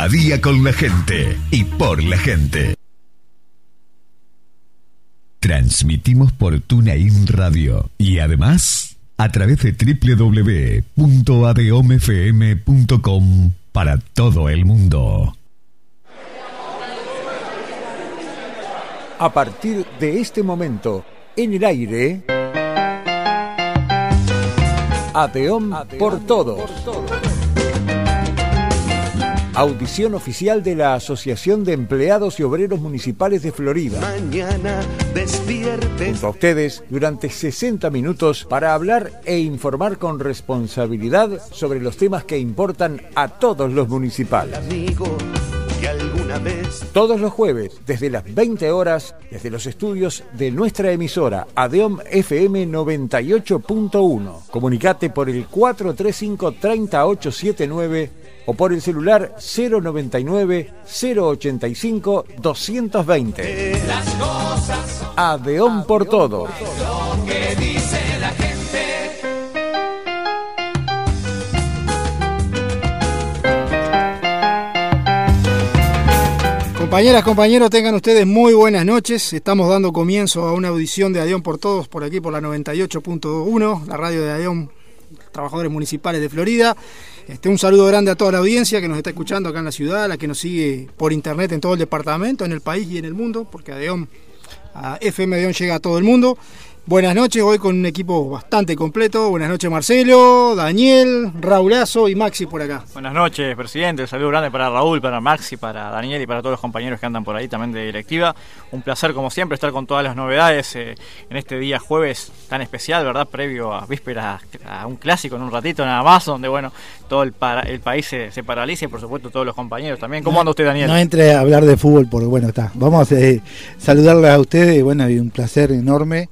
A día con la gente y por la gente. Transmitimos por TuneIn Radio y además a través de www.adeomfm.com para todo el mundo. A partir de este momento, en el aire, Adeom por todos. Audición oficial de la Asociación de Empleados y Obreros Municipales de Florida. Mañana despiertes. Junto a ustedes durante 60 minutos para hablar e informar con responsabilidad sobre los temas que importan a todos los municipales. Amigo que alguna vez Todos los jueves, desde las 20 horas, desde los estudios de nuestra emisora ADEOM FM 98.1. Comunicate por el 435-3879 o por el celular 099-085-220. ADEOM por todo. Compañeras, compañeros, tengan ustedes muy buenas noches. Estamos dando comienzo a una audición de Adión por Todos por aquí por la 98.1, la radio de Adión, trabajadores municipales de Florida. Este, un saludo grande a toda la audiencia que nos está escuchando acá en la ciudad, la que nos sigue por internet en todo el departamento, en el país y en el mundo, porque Adeón, a FM llega a todo el mundo. Buenas noches, hoy con un equipo bastante completo. Buenas noches Marcelo, Daniel, Raulazo y Maxi por acá. Buenas noches, presidente. Un saludo grande para Raúl, para Maxi, para Daniel y para todos los compañeros que andan por ahí también de directiva. Un placer, como siempre, estar con todas las novedades eh, en este día jueves tan especial, ¿verdad? Previo a vísperas a un clásico en un ratito nada más, donde, bueno, todo el, para- el país se, se paraliza y, por supuesto, todos los compañeros también. ¿Cómo anda usted, Daniel? No entre a hablar de fútbol porque bueno está. Vamos a eh, saludarles a ustedes y bueno, y un placer enorme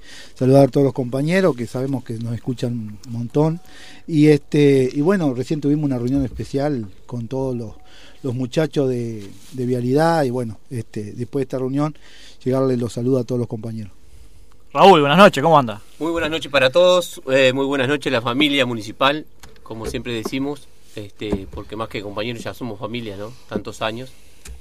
saludar a todos los compañeros que sabemos que nos escuchan un montón. Y este y bueno, recién tuvimos una reunión especial con todos los, los muchachos de, de vialidad y bueno, este después de esta reunión llegarles los saludos a todos los compañeros. Raúl, buenas noches, ¿cómo anda? Muy buenas noches para todos, eh, muy buenas noches la familia municipal, como siempre decimos, este, porque más que compañeros ya somos familia, ¿no? Tantos años.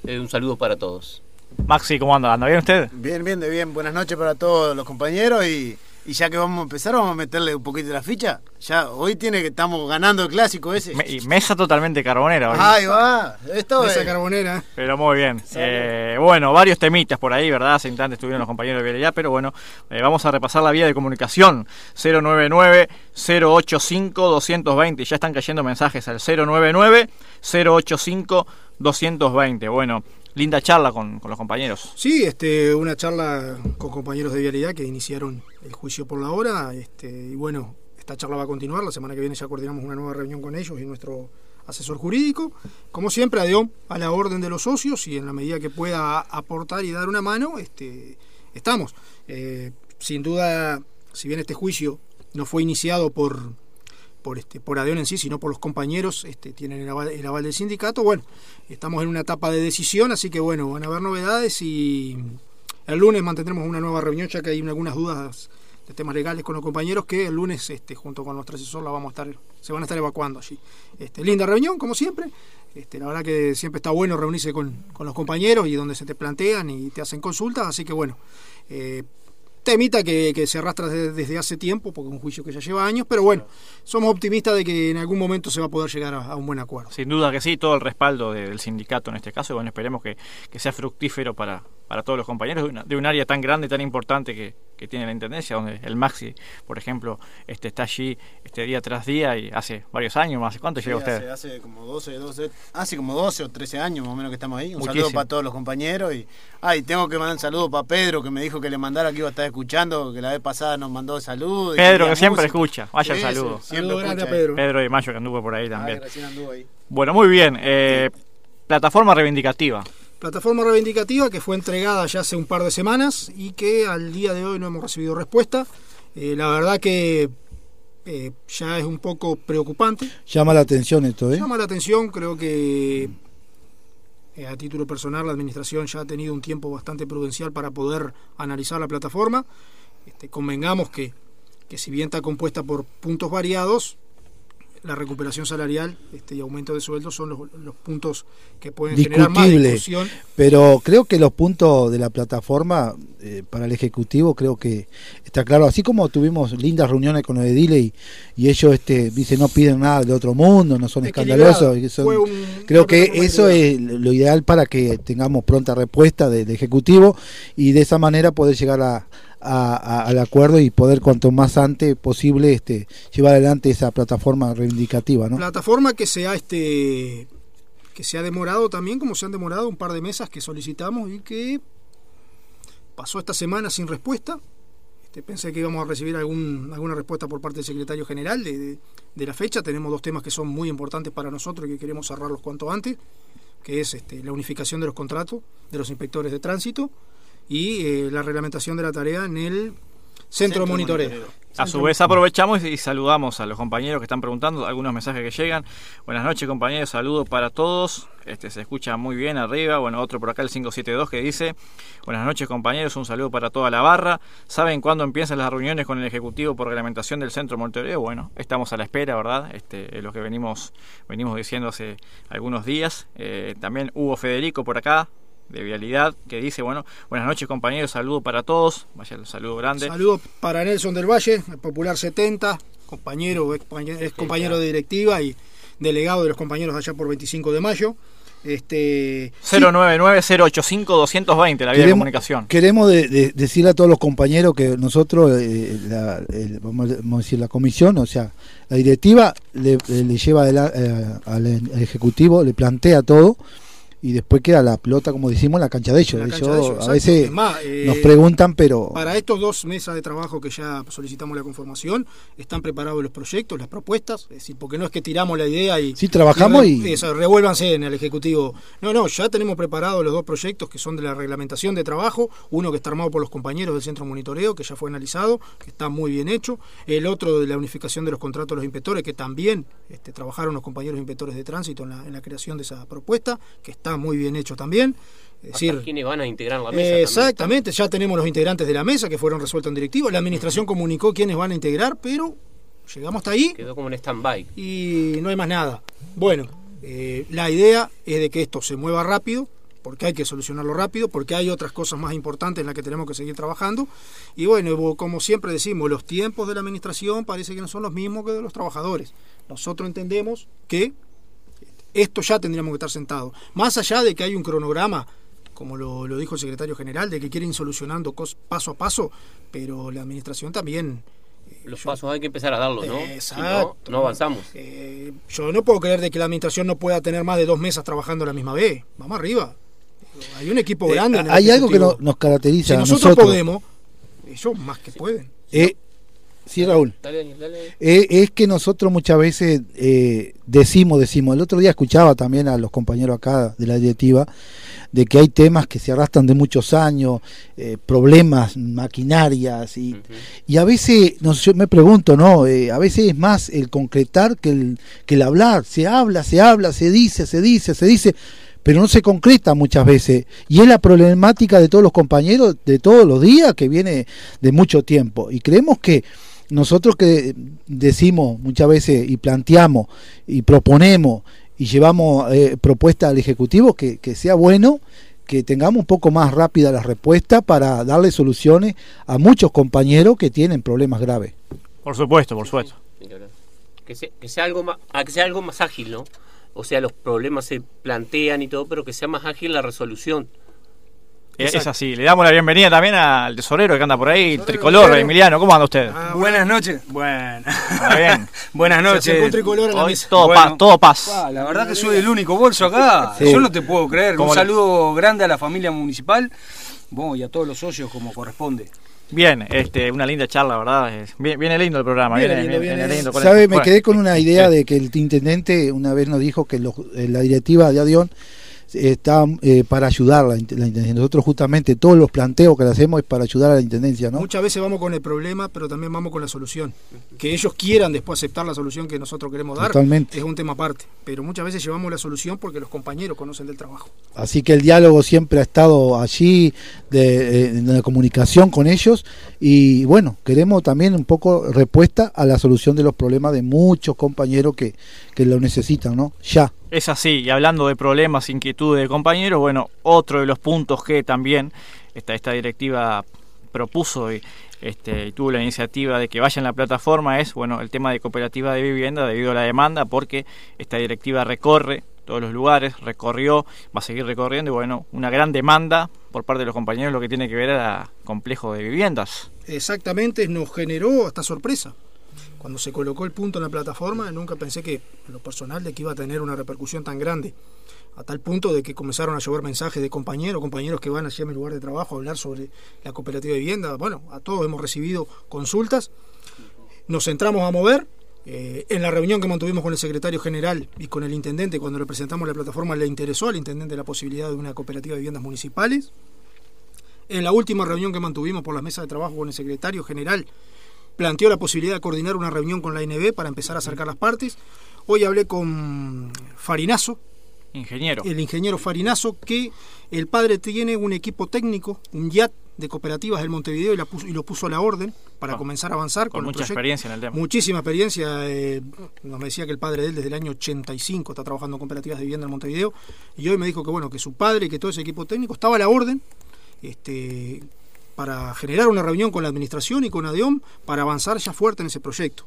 Eh, un saludo para todos. Maxi, ¿cómo anda? ¿Anda bien usted? Bien, bien, de bien. Buenas noches para todos los compañeros y, y ya que vamos a empezar, vamos a meterle un poquito de la ficha. Ya hoy tiene que estamos ganando el clásico ese. Me- y mesa totalmente carbonera hoy. Ahí va. Esto Esa es. carbonera. Pero muy bien. Eh, bueno, varios temitas por ahí, ¿verdad? Hace instantes estuvieron los compañeros de Vialidad, pero bueno, eh, vamos a repasar la vía de comunicación. 099-085-220. Ya están cayendo mensajes al 099-085-220. Bueno, linda charla con, con los compañeros. Sí, este, una charla con compañeros de vialidad que iniciaron el juicio por la hora. Este, y bueno, esta charla va a continuar. La semana que viene ya coordinamos una nueva reunión con ellos y nuestro asesor jurídico. Como siempre, Adeón a la orden de los socios y en la medida que pueda aportar y dar una mano, este, estamos. Eh, sin duda, si bien este juicio no fue iniciado por, por este por Adeón en sí, sino por los compañeros, este, tienen el aval, el aval del sindicato. Bueno, estamos en una etapa de decisión, así que bueno, van a haber novedades y el lunes mantendremos una nueva reunión, ya que hay algunas dudas de temas legales con los compañeros que el lunes, este, junto con nuestro asesor, vamos a estar, se van a estar evacuando allí. Este, linda reunión, como siempre. Este, la verdad que siempre está bueno reunirse con, con los compañeros y donde se te plantean y te hacen consultas, así que bueno. eh, temita que, se arrastra desde, hace tiempo, porque es un juicio que ya lleva años, pero bueno, somos optimistas de que en algún momento se va a poder llegar a, un buen acuerdo. Sin duda que sí, todo el respaldo de- del sindicato en este caso. y Bueno, esperemos que sea fructífero para, para todos los compañeros de, una- de un área tan grande, tan importante que, que tiene la Intendencia, donde el Maxi, por ejemplo, este, está allí este día tras día y hace varios años más. ¿Cuánto Sí, lleva usted? hace, hace como 12, 12, hace como 12 o 13 años más o menos que estamos ahí. Un Muchísimo. saludo para todos los compañeros y ay, tengo que mandar un saludo para Pedro que me dijo que le mandara que iba a estar escuchando, que la vez pasada nos mandó saludos. Pedro, que siempre música. escucha. Vaya el Sí, sí, saludo. siempre Saludo grande escucha a ahí. Pedro. Pedro de Mayo que anduvo por ahí Ay, también. recién anduvo ahí. Bueno, muy bien. eh, plataforma reivindicativa. Plataforma reivindicativa que fue entregada ya hace un par de semanas y que al día de hoy no hemos recibido respuesta. Eh, la verdad que eh, ya es un poco preocupante. Llama la atención esto, ¿eh? Llama la atención, creo que eh, a título personal la administración ya ha tenido un tiempo bastante prudencial para poder analizar la plataforma. Este, convengamos que, que si bien está compuesta por puntos variados, la recuperación salarial este, y aumento de sueldos son los, los puntos que pueden generar más discutible, discusión. pero creo que los puntos de la plataforma eh, para el Ejecutivo creo que está claro, así como tuvimos lindas reuniones con los ediles y, y ellos este, dicen no piden nada de otro mundo, no son escandalosos, y son- un creo que eso es lo ideal para que tengamos pronta respuesta del Ejecutivo y de esa manera poder llegar a, al acuerdo y poder cuanto más antes posible este, llevar adelante esa plataforma reivindicativa, ¿no? Plataforma que se ha este que se ha demorado también, como se han demorado un par de mesas que solicitamos y que pasó esta semana sin respuesta. Este, pensé que íbamos a recibir algún, alguna respuesta por parte del secretario general de, de- de la fecha. Tenemos dos temas que son muy importantes para nosotros y que queremos cerrarlos cuanto antes, que es este, la unificación de los contratos de los inspectores de tránsito y eh, la reglamentación de la tarea en el centro, de monitoreo. A su vez aprovechamos y saludamos a los compañeros que están preguntando, algunos mensajes que llegan. Buenas noches compañeros, saludos para todos. Este se escucha muy bien arriba. Bueno, otro por acá el 572 que dice, buenas noches compañeros, un saludo para toda la barra. ¿Saben cuándo empiezan las reuniones con el Ejecutivo por reglamentación del centro monitoreo? Bueno, estamos a la espera, ¿verdad? Este, es lo que venimos, venimos diciendo hace algunos días. Eh, también Hugo Federico por acá, de Vialidad, que dice, bueno, buenas noches compañeros, saludo para todos. Vaya el saludo grande. Saludos para Nelson del Valle, el Popular 70, compañero, ex compañero, ex compañero de directiva y delegado de los compañeros allá por 25 de mayo. Este, 099-085-220, la vía de comunicación. Queremos de- de- decirle a todos los compañeros que nosotros, eh, la, el- vamos a decir, la comisión, o sea, la directiva le, le lleva adela- eh, al, al Ejecutivo, le plantea todo y después queda la pelota, como decimos, en la cancha de ellos. La cancha Ellos de ellos, a veces más, eh, nos preguntan, pero Para estos dos mesas de trabajo que ya solicitamos la conformación, están preparados los proyectos, las propuestas, es decir, porque no es que tiramos la idea y... Sí, trabajamos y- eso, revuélvanse en el Ejecutivo. No, no, ya tenemos preparados los dos proyectos que son de la reglamentación de trabajo, uno que está armado por los compañeros del Centro Monitoreo, que ya fue analizado, que está muy bien hecho, el otro de la unificación de los contratos de los inspectores, que también este, trabajaron los compañeros inspectores de tránsito en la, en la creación de esa propuesta, que está muy bien hecho también. Es decir, ¿Quiénes van a integrar la mesa? también? Exactamente, ya tenemos los integrantes de la mesa que fueron resueltos en directivo. La administración comunicó quiénes van a integrar, pero llegamos hasta ahí Quedó como en stand-by. y no hay más nada. Bueno, eh, la idea es de que esto se mueva rápido, porque hay que solucionarlo rápido, porque hay otras cosas más importantes en las que tenemos que seguir trabajando. Y bueno, como siempre decimos, los tiempos de la administración parece que no son los mismos que de los trabajadores. Nosotros entendemos que esto ya tendríamos que estar sentados. Más allá de que hay un cronograma, como lo, lo dijo el secretario general, de que quieren ir solucionando cos- paso a paso, pero la administración también... Los pasos hay que empezar a darlos, ¿no? Si no, Exacto. no avanzamos. Eh, yo no puedo creer de que la administración no pueda tener más de dos mesas trabajando a la misma vez. Vamos arriba. Hay un equipo eh, grande. en el hay algo que no- nos caracteriza Si nosotros. podemos, ellos más que pueden. Eh, sí, Raúl. Dale, Daniel, dale. Eh, es que nosotros muchas veces eh, decimos, decimos, el otro día escuchaba también a los compañeros acá de la directiva, de que hay temas que se arrastran de muchos años, eh, problemas, maquinarias, y, y a veces, no yo me pregunto, ¿no? A veces es más el concretar que el, que el hablar, se habla, se habla, se dice, se dice, se dice, pero no se concreta muchas veces. Y es la problemática de todos los compañeros de todos los días que viene de mucho tiempo. Y creemos que nosotros que decimos muchas veces y planteamos y proponemos y llevamos eh, propuestas al Ejecutivo, que, que sea bueno que tengamos un poco más rápida la respuesta para darle soluciones a muchos compañeros que tienen problemas graves. Por supuesto, por supuesto. Que sea, que sea algo más, a que sea algo más ágil, ¿no? O sea, los problemas se plantean y todo, pero que sea más ágil la resolución. Es, es así. Le damos la bienvenida también al tesorero que anda por ahí, el tricolor, Emiliano. ¿Cómo anda usted? Buenas noches. Bueno. Está bien. Buenas Se acercó un noches. tricolor a la Hoy mesa. todo, Bueno. paz, todo paz. Ah, la verdad que soy el único bolso acá. Sí. Yo no te puedo creer. ¿Cómo Un le- saludo grande a la familia municipal bueno, y a todos los socios como corresponde. Bien, este, una linda charla, ¿verdad? Viene, viene lindo el programa. Viene Viene, lindo, viene- viene viene lindo. con ¿Sabe? Me quedé con una idea de que el intendente una vez nos dijo que los- eh, la directiva de Adión está eh, para ayudar la, la intendencia. Nosotros justamente todos los planteos que le hacemos es para ayudar a la intendencia, ¿no? Muchas veces vamos con el problema, pero también vamos con la solución. Que ellos quieran después aceptar la solución que nosotros queremos dar Totalmente. es un tema aparte. Pero muchas veces llevamos la solución porque los compañeros conocen del trabajo. Así que el diálogo siempre ha estado allí, de, eh, la comunicación con ellos y bueno, queremos también un poco respuesta a la solución de los problemas de muchos compañeros que, que lo necesitan, ¿no? Ya. Es así, y hablando de problemas, inquietudes de compañeros, bueno, otro de los puntos que también esta, esta directiva propuso y, este, y tuvo la iniciativa de que vaya en la plataforma es, bueno, el tema de cooperativa de vivienda debido a la demanda, porque esta directiva recorre todos los lugares, recorrió, va a seguir recorriendo y bueno, una gran demanda por parte de los compañeros lo que tiene que ver a complejo de viviendas. Exactamente, nos generó hasta sorpresa. Cuando se colocó el punto en la plataforma, nunca pensé que, en lo personal, de que iba a tener una repercusión tan grande. A tal punto de que comenzaron a llover mensajes de compañeros, compañeros que van allí a mi lugar de trabajo a hablar sobre la cooperativa de vivienda. Bueno, a todos hemos recibido consultas. Nos centramos a mover. Eh, en la reunión que mantuvimos con el secretario general y con el intendente, cuando le presentamos la plataforma, le interesó al intendente la posibilidad de una cooperativa de viviendas municipales. En la última reunión que mantuvimos por la mesa de trabajo con el secretario general, planteó la posibilidad de coordinar una reunión con la ANB para empezar a acercar las partes. Hoy hablé con Farinazo, Ingeniero. el ingeniero Farinazo, que el padre tiene un equipo técnico, un YAT de cooperativas del Montevideo y, la puso- y lo puso a la orden para comenzar a avanzar con mucha experiencia en el tema. Muchísima experiencia. eh, nos decía que el padre de él desde el año 85 está trabajando en cooperativas de vivienda en Montevideo. Y hoy me dijo que bueno, que su padre y que todo ese equipo técnico estaba a la orden este, para generar una reunión con la administración y con ADEOM para avanzar ya fuerte en ese proyecto.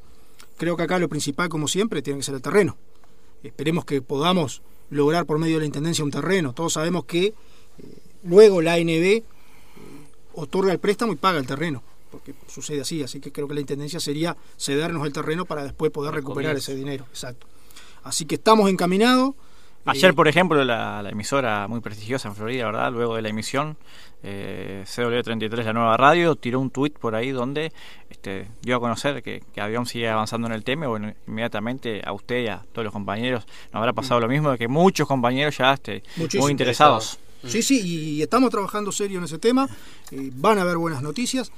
Creo que acá lo principal, como siempre, tiene que ser el terreno. Esperemos que podamos lograr por medio de la Intendencia un terreno. Todos sabemos que eh, luego la ANB eh, otorga el préstamo y paga el terreno, porque sucede así, así que creo que la Intendencia sería cedernos el terreno para después poder recuperar ese dinero. Exacto. Así que estamos encaminados. Ayer, por ejemplo, la, la emisora muy prestigiosa en Florida, ¿verdad? Luego de la emisión, eh, CW33, la nueva radio, tiró un tuit por ahí donde este, dio a conocer que, que Avión sigue avanzando en el tema. Bueno, inmediatamente a usted y a todos los compañeros nos habrá pasado lo mismo, de que muchos compañeros ya este, muy interesados. Sí, sí, y estamos trabajando serio en ese tema. eh, van a haber buenas noticias.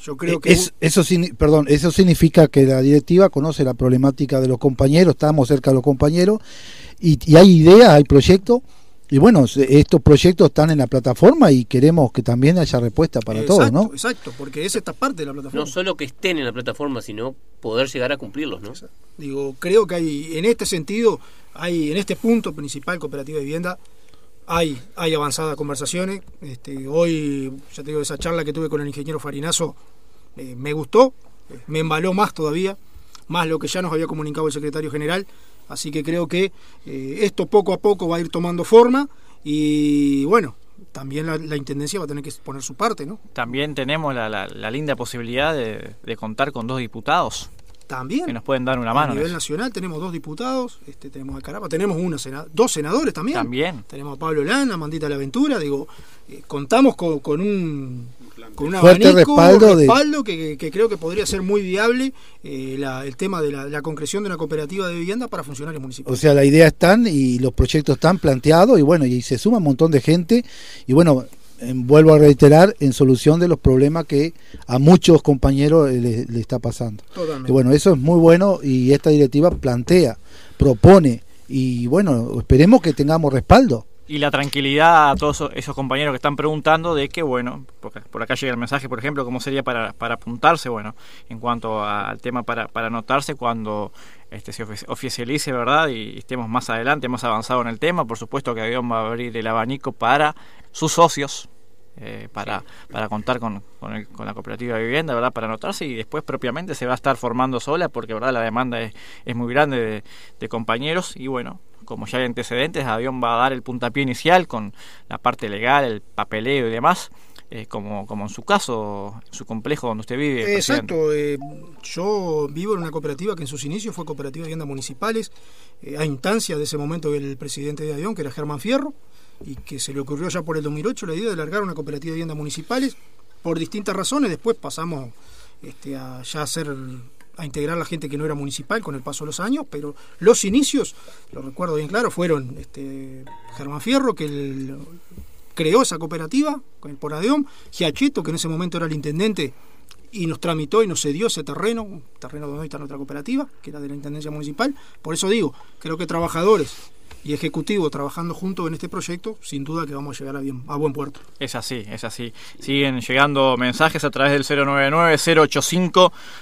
Yo creo que Eh, Es- eso, signi- perdón, eso significa que la directiva conoce la problemática de los compañeros, estamos cerca de los compañeros y, y hay ideas, hay proyectos. Y bueno, estos proyectos están en la plataforma y queremos que también haya respuesta para exacto, todos, ¿no? Exacto, porque es esta parte de la plataforma. No solo que estén en la plataforma, sino poder llegar a cumplirlos, ¿no? Digo, creo que hay, en este sentido, hay, en este punto principal, cooperativa de vivienda, hay, hay avanzadas conversaciones. Este, hoy, ya te digo, esa charla que tuve con el ingeniero Farinazo eh, me gustó, me embaló más todavía, más lo que ya nos había comunicado el secretario general. Así que creo que eh, esto poco a poco va a ir tomando forma y bueno, también la, la intendencia va a tener que poner su parte, ¿no? También tenemos la, la- la linda posibilidad de contar con dos diputados También. que nos pueden dar una A mano. en nivel nacional tenemos dos diputados, este, tenemos a Carapa, tenemos una sena- dos senadores también. También. Tenemos a Pablo Lana, a Mandita La Aventura, digo, eh, contamos con, con un con un Fuerte abanico, respaldo de- respaldo que, que creo que podría ser muy viable eh, la- el tema de la, la concreción de una cooperativa de vivienda para funcionarios O municipales. sea, la idea están y los proyectos están planteados y bueno, y se suma un montón de gente y bueno, eh, vuelvo a reiterar en solución de los problemas que a muchos compañeros eh, le, le está pasando. Totalmente. Y bueno, eso es muy bueno y esta directiva plantea, propone y bueno, esperemos que tengamos respaldo. Y la tranquilidad a todos esos- compañeros que están preguntando de que, bueno, porque por acá llega el mensaje, por ejemplo, cómo sería para, para apuntarse, bueno, en cuanto a- al tema para, para anotarse cuando este, se ofici- oficialice, ¿verdad? Y estemos más adelante, más avanzado en el tema. Por supuesto que Avión va a abrir el abanico para sus socios, eh, para, para contar con, con, el- con la cooperativa de vivienda, ¿verdad? Para anotarse y después propiamente se va a estar formando sola porque, ¿verdad? La demanda es, es muy grande de, de compañeros y bueno, como ya hay antecedentes, Avión va a dar el puntapié inicial con la parte legal, el papeleo y demás, eh, como, como en su caso, en su complejo donde usted vive. Exacto, eh, yo vivo en una cooperativa que en sus inicios fue cooperativa de viviendas municipales, eh, a instancia de ese momento el presidente de Avión, que era Germán Fierro, y que se le ocurrió ya por el 2008 la idea de largar una cooperativa de viviendas municipales por distintas razones. Después pasamos este, a ya hacer a integrar a la gente que no era municipal con el paso de los años, pero los inicios, lo recuerdo bien claro, fueron este, Germán Fierro, que creó esa cooperativa con el Poradeón, Giacheto, que en ese momento era el intendente y nos tramitó y nos cedió ese terreno, terreno donde está nuestra cooperativa, que era de la Intendencia Municipal. Por eso digo, creo que trabajadores y ejecutivo trabajando juntos en este proyecto, sin duda que vamos a llegar a, bien, a buen puerto. Es así, es así. Siguen llegando mensajes a través del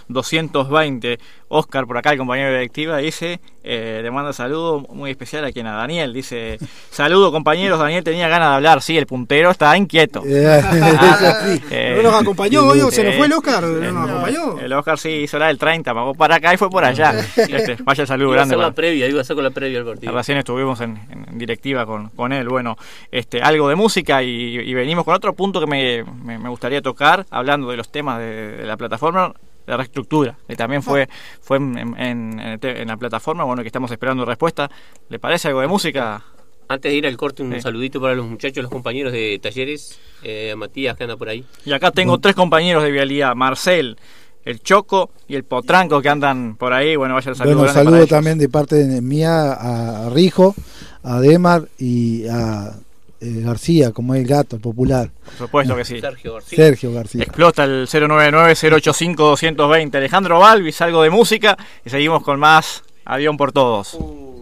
099-085-220. Oscar, por acá, el compañero de directiva, dice, eh, le manda saludo muy especial a quien a Daniel. Dice, saludo compañeros, Daniel tenía ganas de hablar. Sí, el puntero está inquieto. Eh, Eh, ¿No nos acompañó hoy se nos fue el Oscar? ¿No nos acompañó? El Oscar sí hizo la del 30, pagó para acá y fue por allá. Este, vaya saludo Iba a grande. hacer para- la previa, iba a hacer con la previa al partido. Recién estuvimos en, en directiva con, con él. Bueno, este, algo de música y, y venimos con otro punto que me, me- me gustaría tocar, hablando de los temas de, de la plataforma, la reestructura, que también fue, fue en, en- en en la plataforma, bueno, que estamos esperando respuesta. ¿Le parece algo de música? Antes de ir al corte, un Sí. saludito para los muchachos, los compañeros de talleres, eh, a Matías que anda por ahí. Y acá tengo tres compañeros de vialidad, Marcel, el Choco y el Potranco que andan por ahí. Bueno, vaya el saludo. bueno, saludo ellos. también de parte de mía a Rijo, a Demar y a eh, García, como es el gato, el popular. Por supuesto que sí. Sergio García. Sergio García. Explota el 099-085-220. Alejandro Balvis, algo de música y seguimos con más Avión por Todos. Un,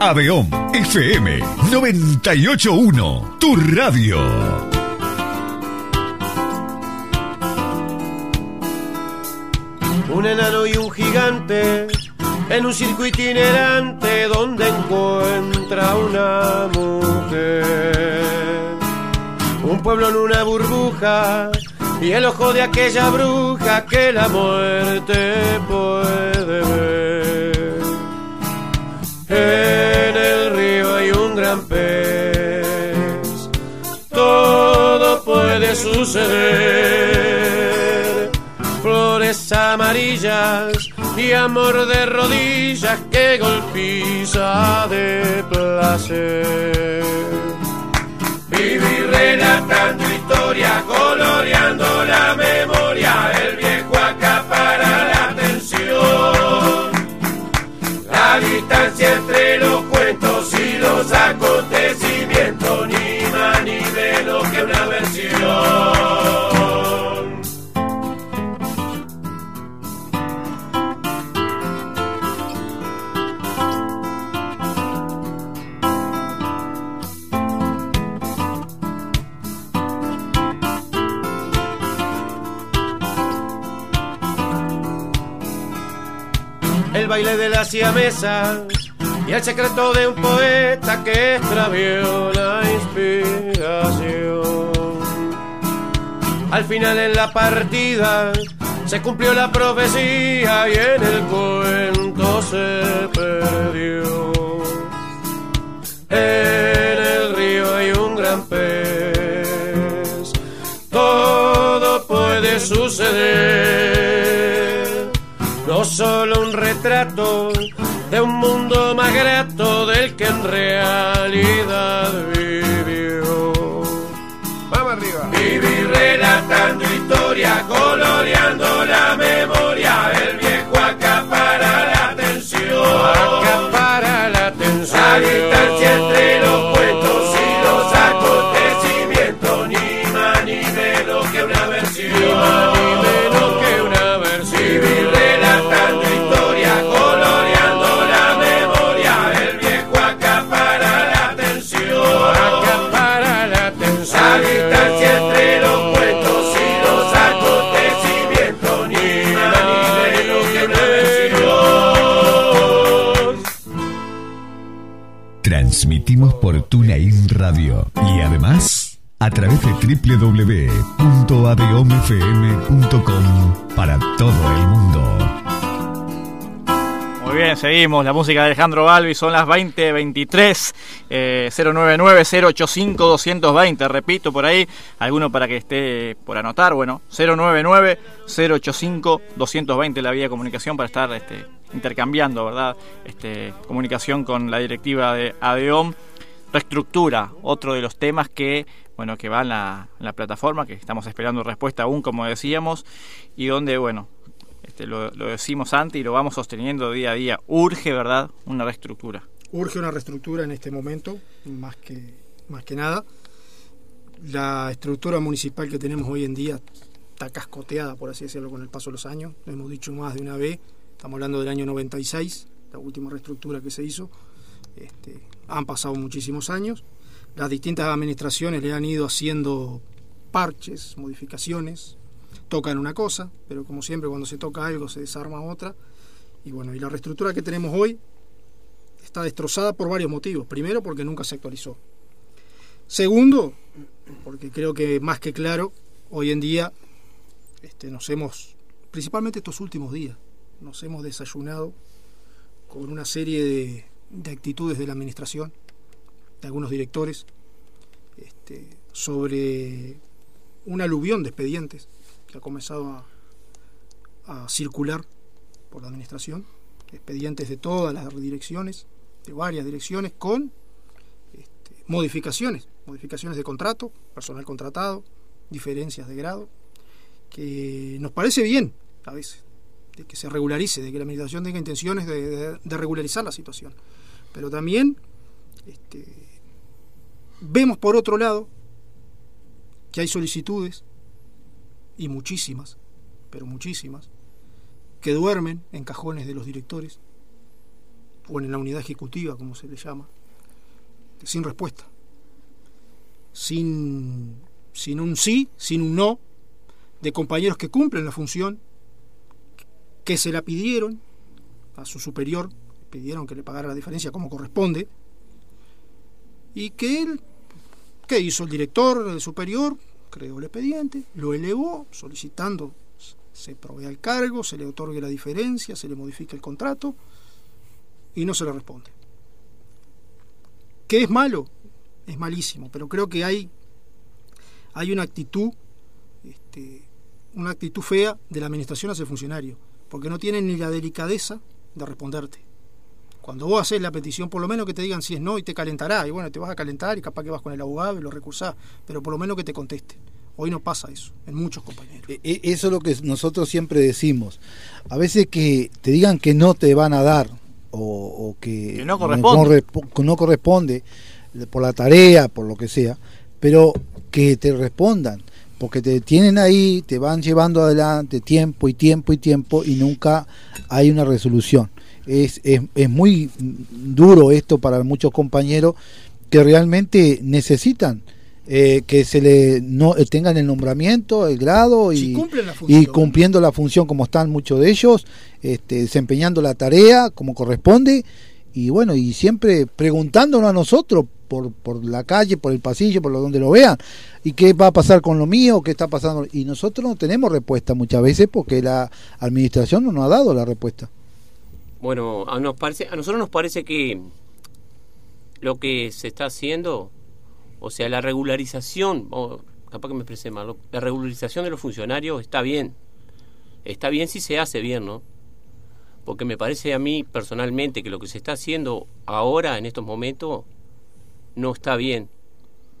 Aveón FM 981, tu radio. Un enano y un gigante en un circo itinerante donde encuentra una mujer. Un pueblo en una burbuja y el ojo de aquella bruja que la muerte puede ver. En el río hay un gran pez, todo puede suceder. Flores amarillas y amor de rodillas que golpiza de placer. Vivir relatando historia, coloreando la memoria, el distancia entre los cuentos y los acontecimientos, ni más ni menos que una versión. Baile de la siamesa y el secreto de un poeta que extravió la inspiración. Al final en la partida se cumplió la profecía y en el cuento se perdió. En el río hay un gran pez, todo puede suceder. Un retrato de un mundo más grato del que en realidad vivió. Vamos arriba. Vivir relatando historia, coloreando TuneIn Radio y además a través de www.adeomfm.com para todo el mundo. Muy bien, seguimos. La música de Alejandro Balbi son las 20.23, eh, 099-085-220. Repito por ahí, alguno para que esté por anotar. Bueno, 099-085-220 la vía de comunicación para estar este, intercambiando, ¿verdad? Este, comunicación con la directiva de ADEOM. Reestructura, otro de los temas que, bueno, que va en la, la plataforma, que estamos esperando respuesta aún, como decíamos, y donde, bueno, este, lo, lo decimos antes y lo vamos sosteniendo día a día. Urge, ¿verdad?, una reestructura. Urge una reestructura en este momento, más que, más que nada. La estructura municipal que tenemos hoy en día está cascoteada, por así decirlo, con el paso de los años. Lo hemos dicho más de una vez. Estamos hablando del año 96, la última reestructura que se hizo. Este, han pasado muchísimos años. Las distintas administraciones le han ido haciendo parches, modificaciones. Tocan una cosa, pero como siempre cuando se toca algo se desarma otra. Y bueno, y la reestructura que tenemos hoy está destrozada por varios motivos. Primero, porque nunca se actualizó. Segundo, porque creo que más que claro, hoy en día este, nos hemos, principalmente estos últimos días, nos hemos desayunado con una serie de, de actitudes de la administración, de algunos directores, este, sobre un aluvión de expedientes que ha comenzado a, a circular por la administración, expedientes de todas las direcciones, de varias direcciones, con este, modificaciones, modificaciones de contrato, personal contratado, diferencias de grado, que nos parece bien a veces, de que se regularice, de que la administración tenga intenciones de, de, de regularizar la situación. Pero también este, vemos por otro lado que hay solicitudes, y muchísimas, pero muchísimas, que duermen en cajones de los directores o en la unidad ejecutiva, como se le llama, sin respuesta, sin, sin un sí, sin un no, de compañeros que cumplen la función, que se la pidieron a su superior, pidieron que le pagara la diferencia como corresponde, y que él, ¿qué hizo el director, el superior? Creó el expediente, lo elevó solicitando se provea el cargo, se le otorgue la diferencia, se le modifica el contrato y no se le responde. ¿Qué es malo? Es malísimo, pero creo que hay, hay una actitud, este, una actitud fea de la administración hacia el funcionario, porque no tienen ni la delicadeza de responderte. Cuando vos haces la petición, por lo menos que te digan si es no y te calentará, y bueno, te vas a calentar y capaz que vas con el abogado y lo recursás, pero por lo menos que te contesten. Hoy no pasa eso, en muchos compañeros. Eso es lo que nosotros siempre decimos. A veces que te digan que no te van a dar o, o que, que, no, corresponde. No, no, corresponde por la tarea, por lo que sea, pero que te respondan, porque te tienen ahí, te van llevando adelante tiempo y tiempo y tiempo y nunca hay una resolución. Es, es, es muy duro esto para muchos compañeros que realmente necesitan eh, que se le no eh, tengan el nombramiento, el grado y, si la función, y cumpliendo la función como están muchos de ellos, este, desempeñando la tarea como corresponde y bueno, y siempre preguntándonos a nosotros por, por la calle, por el pasillo, por lo donde lo vean, y qué va a pasar con lo mío, qué está pasando, y nosotros no tenemos respuesta muchas veces porque la administración no nos ha dado la respuesta. Bueno, a, nos parece, a nosotros nos parece que lo que se está haciendo o sea, la regularización, capaz que me expresé mal, la regularización de los funcionarios está bien. Está bien si se hace bien, ¿no? Porque me parece a mí personalmente que lo que se está haciendo ahora, en estos momentos, no está bien.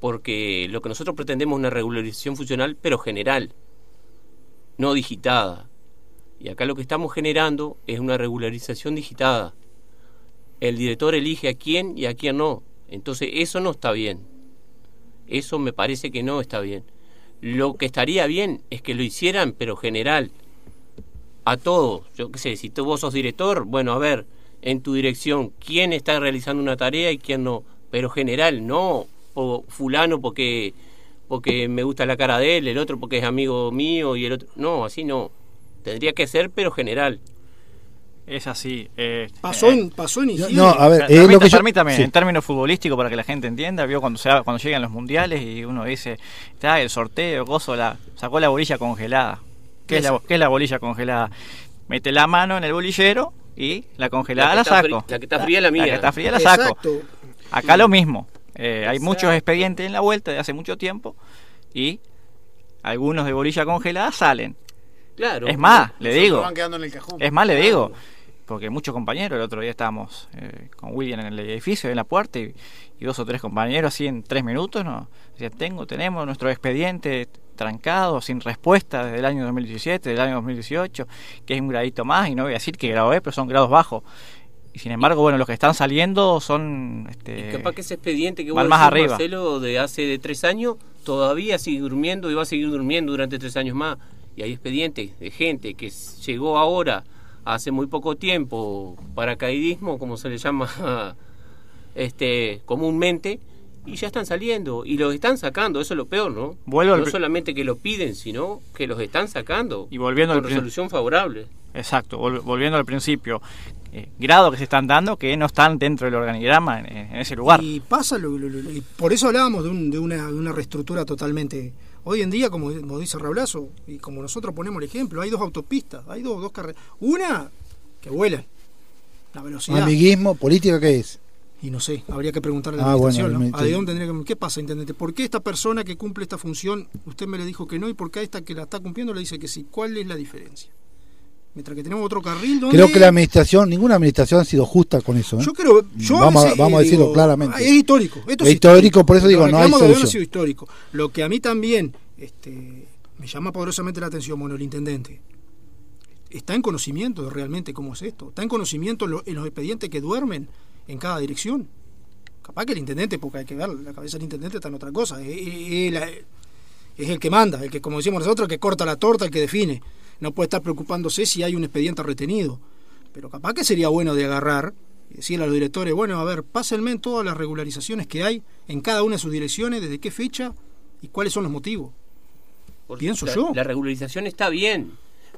Porque lo que nosotros pretendemos es una regularización funcional, pero general, no digitada. Y acá lo que estamos generando es una regularización digitada. El director elige a quién y a quién no. Entonces eso no está bien. Eso me parece que no está bien. Lo que estaría bien es que lo hicieran, pero general, a todos. Yo qué sé, si tú vos sos director, bueno, a ver, en tu dirección, quién está realizando una tarea y quién no. Pero general, no o fulano porque porque me gusta la cara de él, el otro porque es amigo mío y el otro. No, así no. Tendría que ser, pero general. Es así. Eh, pasó, en, pasó en Isidro. No, a ver, permítame, eh, lo que yo, permítame sí. en términos futbolísticos para que la gente entienda, vio cuando se, cuando llegan los mundiales y uno dice, está el sorteo, gozo, la, sacó la bolilla congelada. ¿Qué es, la, ¿Qué es la bolilla congelada? Mete la mano en el bolillero y la congelada la, la saco. La que está fría la mía. La que está fría la saco. Exacto. Acá lo mismo. Eh, hay muchos expedientes en la vuelta de hace mucho tiempo y algunos de bolilla congelada salen. Claro. Es más, le digo. Van quedando en el cajón. Es más, le digo. porque muchos compañeros, el otro día estábamos eh, con William en el edificio, en la puerta, y, y dos o tres compañeros, así en tres minutos, ¿no? Decían, tengo, tenemos nuestro expediente trancado, sin respuesta desde el año 2017, del año 2018, que es un gradito más, y no voy a decir que grado E, pero son grados bajos. Y sin embargo, bueno, los que están saliendo son... Este, Y capaz que ese expediente que vos van más decís, arriba. Marcelo, de hace de tres años, todavía sigue durmiendo y va a seguir durmiendo durante tres años más. Y hay expedientes de gente que llegó ahora, hace muy poco tiempo, paracaidismo, como se le llama este comúnmente, y ya están saliendo. Y los están sacando, eso es lo peor, ¿no? Vuelvo no solamente que lo piden, sino que los están sacando. Y volviendo con al resolución favorable. Exacto, vol- volviendo al principio, eh, grados que se están dando que no están dentro del organigrama en, en ese lugar. Y pasa, lo, lo- lo- y por eso hablábamos de, un- de una, de una reestructura totalmente. Hoy en día, como, como dice Rablazo, y como nosotros ponemos el ejemplo, hay dos autopistas, hay dos, dos carreras. Una que vuelan, la velocidad. Amiguismo, política, ¿qué es? Y no sé, habría que preguntarle a la Ah, administración. ¿A de dónde tendría que- ¿Qué pasa, intendente? ¿Por qué esta persona que cumple esta función, usted me le dijo que no, y por qué a esta que la está cumpliendo le dice que sí? ¿Cuál es la diferencia? Mientras que tenemos otro carril donde... Creo que la administración, ninguna administración ha sido justa con eso. ¿eh? Yo creo, yo vamos, a, vamos a eh, decirlo digo, claramente. Es histórico. Esto es histórico, por eso digo, no hay solución. sido histórico. Lo que a mí también este, me llama poderosamente la atención, bueno, el intendente. Está en conocimiento de realmente cómo es esto. Está en conocimiento en, lo- en los expedientes que duermen en cada dirección. Capaz que el intendente, porque hay que ver, la cabeza del intendente está en otra cosa. Es, es el que manda, el que, como decimos nosotros, el que corta la torta, el que define. No puede estar preocupándose si hay un expediente retenido. Pero capaz que sería bueno de agarrar y decirle a los directores, bueno, a ver, pásenme en todas las regularizaciones que hay en cada una de sus direcciones, desde qué fecha y cuáles son los motivos. Pienso la, yo. La regularización está bien,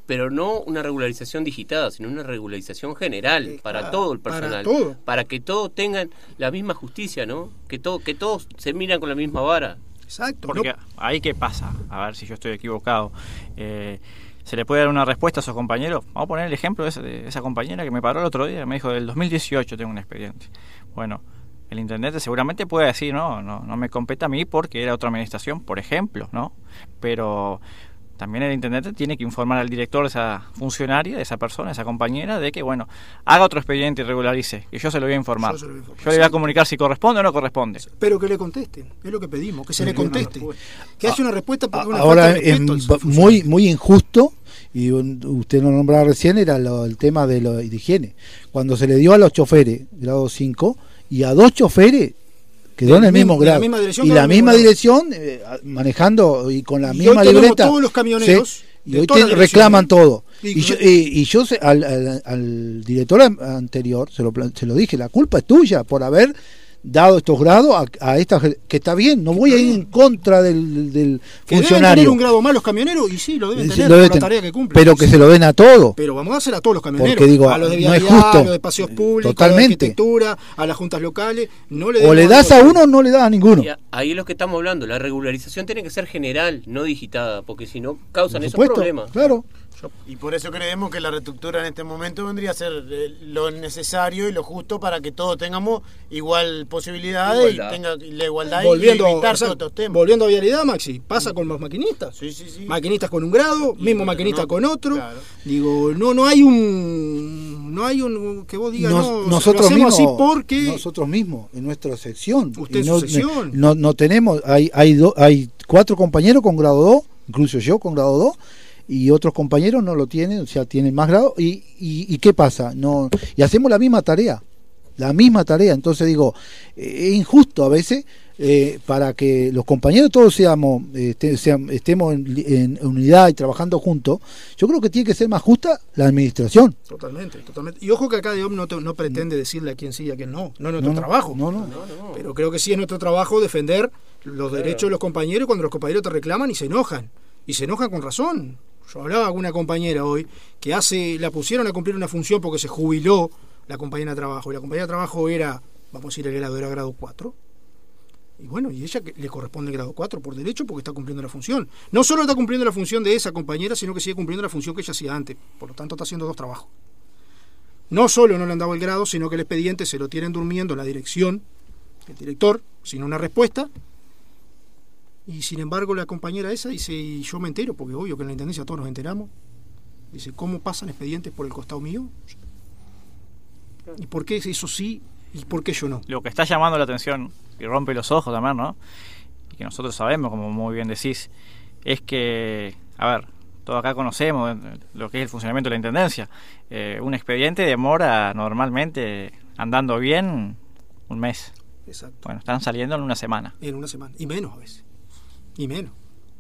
pero no una regularización digitada, sino una regularización general para para- todo el para personal. todo. Para que todos tengan la misma justicia, ¿no? Que, todo, que todos se miran con la misma vara. Exacto. Porque ahí qué pasa, a ver si yo estoy equivocado. Eh, ¿Se le puede dar una respuesta a esos compañeros? Vamos a poner el ejemplo de esa, de esa compañera que me paró el otro día, me dijo, del 2018 tengo un expediente. Bueno, el intendente seguramente puede decir, no, no, no me compete a mí porque era otra administración, por ejemplo, ¿no? Pero también el intendente tiene que informar al director de esa funcionaria, de esa persona, de esa compañera, de que, bueno, haga otro expediente y regularice, que yo se lo voy a informar. Yo se lo voy a informar. Yo le voy a comunicar si corresponde o no corresponde. Pero que le contesten, es lo que pedimos, que se le conteste. Que haya una respuesta porque una Ahora falta de es muy muy injusto y un- usted lo nombraba recién era lo- el tema de, lo, de higiene. Cuando se le dio a los choferes grado 5 y a dos choferes quedó en el mismo grado. y la misma dirección eh, manejando y con la Y misma hoy libreta. todos los camioneros sí, y hoy te- reclaman todo. Y- yo, y- y yo al, al- al director an- anterior se lo, se lo dije la culpa es tuya por haber dado estos grados a, a esta gen- que está bien no voy a ir en contra del, del Que deben tener funcionario un grado más los camioneros, y sí, lo deben tener lo por debe la tarea que cumplen. pero que se lo den a todos Pero vamos a hacer a todos los camioneros. Porque digo, a los de no es vialidad, justo. a los de paseos públicos, Totalmente. a la arquitectura, a las juntas locales. No le o le das a uno o no le das a ninguno ahí es lo que estamos hablando. La regularización tiene que ser general, no digitada, porque si no causan por esos problemas. claro Y por eso creemos que la reestructura en este momento vendría a ser eh, lo necesario y lo justo para que todos tengamos igual posibilidades Igualdad. y tenga la igualdad Volviendo, y evitar o sea, todos estos temas. volviendo a vialidad, Maxi, pasa con los maquinistas. Sí, sí, sí. Maquinistas con un grado, Y mismo maquinista con con otro, claro. Digo, no no hay un no hay un que vos digas Nos- no, nosotros mismos así porque nosotros mismos en nuestra sección Usted en su no, sección. no, no tenemos hay hay do- hay cuatro compañeros con grado 2 incluso yo con grado 2 y otros compañeros no lo tienen o sea tienen más grado y, y, y qué pasa no y hacemos la misma tarea la misma tarea entonces digo eh, es injusto a veces eh, para que los compañeros todos seamos este- estemos en, li- en unidad y trabajando juntos yo creo que tiene que ser más justa la administración Totalmente, totalmente. Y ojo que acá Dios no, te- no pretende decirle a quién sí y a quién no. No es nuestro No, no, trabajo. no, no. Pero creo que sí es nuestro trabajo defender los derechos de los compañeros cuando los compañeros te reclaman y se enojan. Y se enojan con razón. Yo hablaba con una compañera hoy que hace la pusieron a cumplir una función porque se jubiló la compañera de trabajo. Y la compañera de trabajo era, vamos a decir, el grado era grado 4. Y bueno, y ella le corresponde el grado 4 por derecho porque está cumpliendo la función. No solo está cumpliendo la función de esa compañera, sino que sigue cumpliendo la función que ella hacía antes. Por lo tanto, está haciendo dos trabajos. No solo no le han dado el grado, sino que el expediente se lo tienen durmiendo en la dirección, el director, sin una respuesta. Y sin embargo, la compañera esa dice, y yo me entero, porque obvio que en la intendencia todos nos enteramos. Dice, ¿cómo pasan expedientes por el costado mío? ¿Y por qué eso sí y por qué yo no? Lo que está llamando la atención y rompe los ojos también, ¿no? Y que nosotros sabemos, como muy bien decís, es que, a ver, todos acá conocemos lo que es el funcionamiento de la Intendencia. Eh, un expediente demora normalmente, andando bien, un mes. Exacto. Bueno, están saliendo en una semana. En una semana. Y menos a veces. Y menos.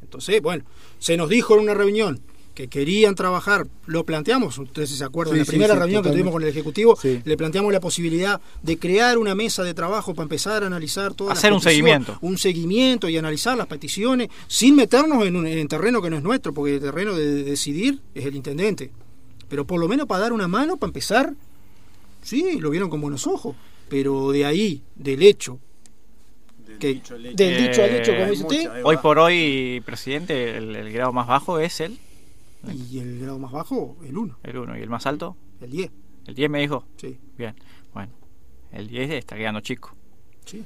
Entonces, bueno, se nos dijo en una reunión que querían trabajar, lo planteamos, ustedes se acuerdan, Sí, en la primera sí, reunión que tuvimos con el Ejecutivo, Sí. le planteamos la posibilidad de crear una mesa de trabajo para empezar a analizar todas Hacer las un seguimiento. Un seguimiento y analizar las peticiones sin meternos en, un, en terreno que no es nuestro, porque el terreno de decidir es el intendente. Pero por lo menos para dar una mano, para empezar, sí, lo vieron con buenos ojos. Pero de ahí, del hecho, que- dicho al hecho. del dicho al hecho, como Eh, dice usted, Hoy por hoy, presidente, el, el grado más bajo es el, y el grado más bajo, el 1, el 1 y el más alto, el 10. el 10 me dijo. Sí, Bien, bueno, el 10 está quedando chico. sí.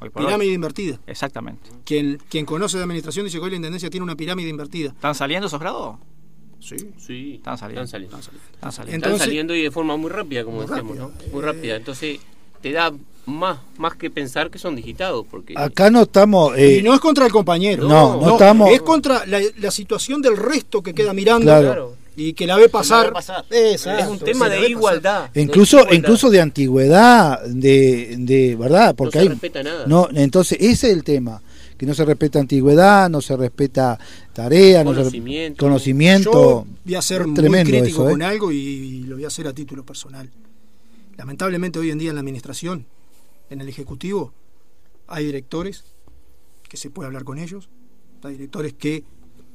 Hoy. Pirámide invertida. Exactamente. Quien, quien conoce de administración dice que hoy la intendencia tiene una pirámide invertida. ¿Están saliendo esos grados? Sí. Sí, Están saliendo. Están saliendo. Están saliendo. Entonces- Están saliendo y de forma muy rápida, como Muy decíamos, rápida. ¿no? Muy rápida. Entonces, te da más, más que pensar que son digitados, porque Acá no estamos. eh, y no es contra el compañero. No, no estamos- Es contra la, la situación del resto que queda mirando Claro. y que la ve pasar. ve pasar. Exacto, es un tema de igualdad. de incluso igualdad. incluso de antigüedad de, de verdad porque no se hay respeta nada. no entonces ese es el tema que no se respeta antigüedad no se respeta tarea no se Conocimiento. conocimiento Yo voy a ser muy Tremendo crítico eso, ¿eh? con algo y lo voy a hacer a título personal. Lamentablemente hoy en día en la administración, en el ejecutivo, hay directores que se puede hablar con ellos, hay directores que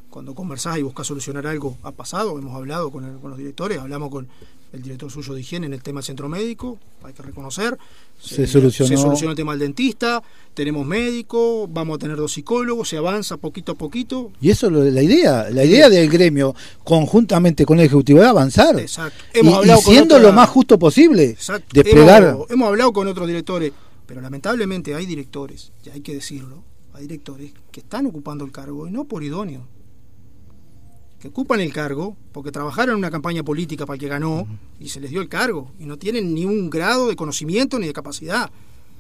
cuando conversás y buscas solucionar algo ha pasado, hemos hablado con, el- con los directores, hablamos con el director suyo de higiene en el tema del centro médico, hay que reconocer, Se solucionó. se solucionó el tema del dentista, tenemos médico, vamos a tener dos psicólogos, se avanza poquito a poquito, y eso es la idea la idea del gremio conjuntamente con el ejecutivo es avanzar Exacto. Hemos y hablado siendo otra- lo más justo posible Exacto. desplegar Hemos, hemos hablado con otros directores, pero lamentablemente hay directores, y hay que decirlo, hay directores que están ocupando el cargo y no por idóneo. Que ocupan el cargo porque trabajaron en una campaña política para el que ganó y se les dio el cargo y no tienen ni un grado de conocimiento ni de capacidad,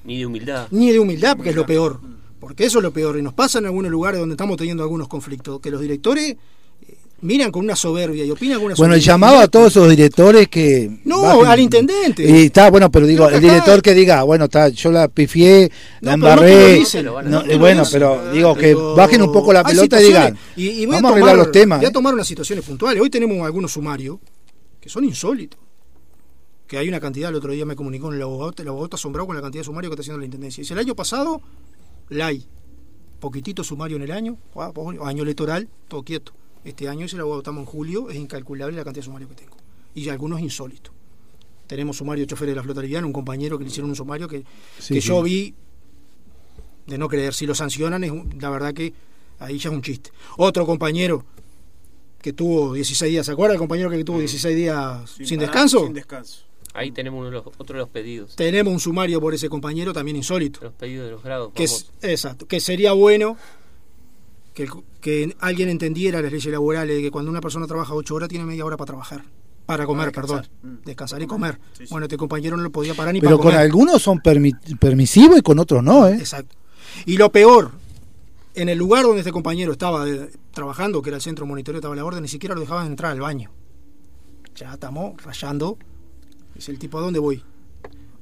Ni de humildad. ni de humildad, porque es lo peor. Porque eso es lo peor. Y nos pasa en algunos lugares donde estamos teniendo algunos conflictos, que los directores miran con una soberbia y opinan con una bueno el soberbia. llamado a todos esos directores que No, bajen- al intendente. y está bueno pero digo el acá- director que diga bueno está yo la pifié la No, embarré no, no bueno pero digo que Pero bajen un poco la pelota y digan situaciones, y- y voy vamos a, tomar- arreglar los temas Voy a ¿eh? tomar unas situaciones puntuales. Hoy tenemos algunos sumarios que son insólitos. Que hay una cantidad, el otro día me comunicó el abogado, el abogado está asombrado con la cantidad de sumarios que está haciendo la intendencia. Dice, el año pasado, la hay. Poquitito sumario en el año, año electoral, todo quieto. Este año, el abogado, estamos en julio, es incalculable la cantidad de sumarios que tengo. Y algunos insólitos. Tenemos sumario de choferes de la flota liviana, un compañero que le hicieron un sumario que, Sí, que sí. yo vi de no creer. Si lo sancionan, es un- la verdad que ahí ya es un chiste. Otro compañero que tuvo 16 días, ¿se acuerda el compañero que tuvo 16 días sin, descanso? Sin descanso. Ahí tenemos uno de los, otro de los pedidos. Tenemos un sumario por ese compañero también insólito. Los pedidos de los grados. Que es, exacto, que sería bueno que, el- que alguien entendiera las leyes laborales de que cuando una persona trabaja 8 horas tiene media hora para trabajar. Para comer, descansar. perdón. Mm. Descansar y comer. Sí, sí. Bueno, este compañero no lo podía parar ni pero para con comer. algunos son permi- permisivos y con otros no ¿eh? Exacto. Y lo peor, en el lugar donde este compañero estaba eh, trabajando, que era el centro de monitoreo, estaba la orden, ni siquiera lo dejaban entrar al baño. Ya estamos rayando. Dice el tipo, ¿a dónde voy?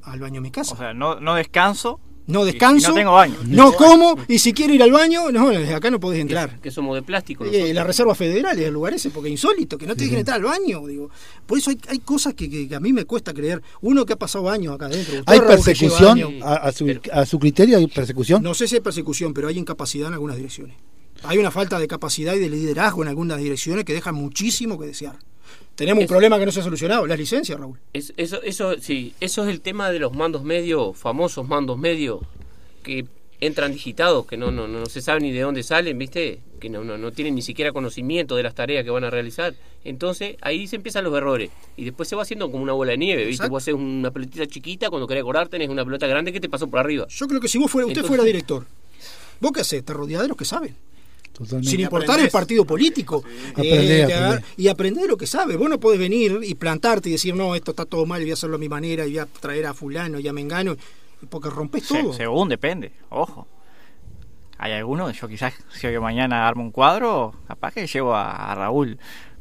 Al baño de mi casa. O sea, no, no descanso. No y descanso, no tengo baño. no como, y si quiero ir al baño, no, desde acá no podés entrar. Que somos de plástico. Eh, la Reserva Federal es el lugar ese, porque es insólito, que no te dejen entrar al baño. Digo. Por eso hay, hay cosas que, que- que a mí me cuesta creer. Uno que ha pasado años acá adentro. hay persecución a, a su, Pero- a su criterio hay persecución No sé si hay persecución, pero hay incapacidad en algunas direcciones. Hay una falta de capacidad y de liderazgo en algunas direcciones que dejan muchísimo que desear. Tenemos un problema que no se ha solucionado, las licencias, Raúl. Es- eso, eso, sí, eso es el tema de los mandos medios, famosos mandos medios, que entran digitados, que no, no, no, se sabe ni de dónde salen, ¿viste? Que no, no, no tienen ni siquiera conocimiento de las tareas que van a realizar. Entonces, ahí se empiezan los errores. Y después se va haciendo como una bola de nieve, ¿viste? Exacto. Vos haces una pelotita chiquita, cuando querés acordar tenés una pelota grande que te pasó por arriba. Yo creo que si vos fuera, usted Entonces- fuera director, ¿vos qué hacés? Te rodeás de los que saben. Totalmente. Sin importar el partido político. Eh, Aprendés, de aprendés. agar- y aprender lo que sabes. Vos no podés venir y plantarte y decir, no, esto está todo mal y voy a hacerlo a mi manera y voy a traer a fulano y a mengano. Porque rompes Se- todo. según depende, ojo. Hay algunos, yo quizás si yo mañana armo un cuadro, capaz que llevo a, a Raúl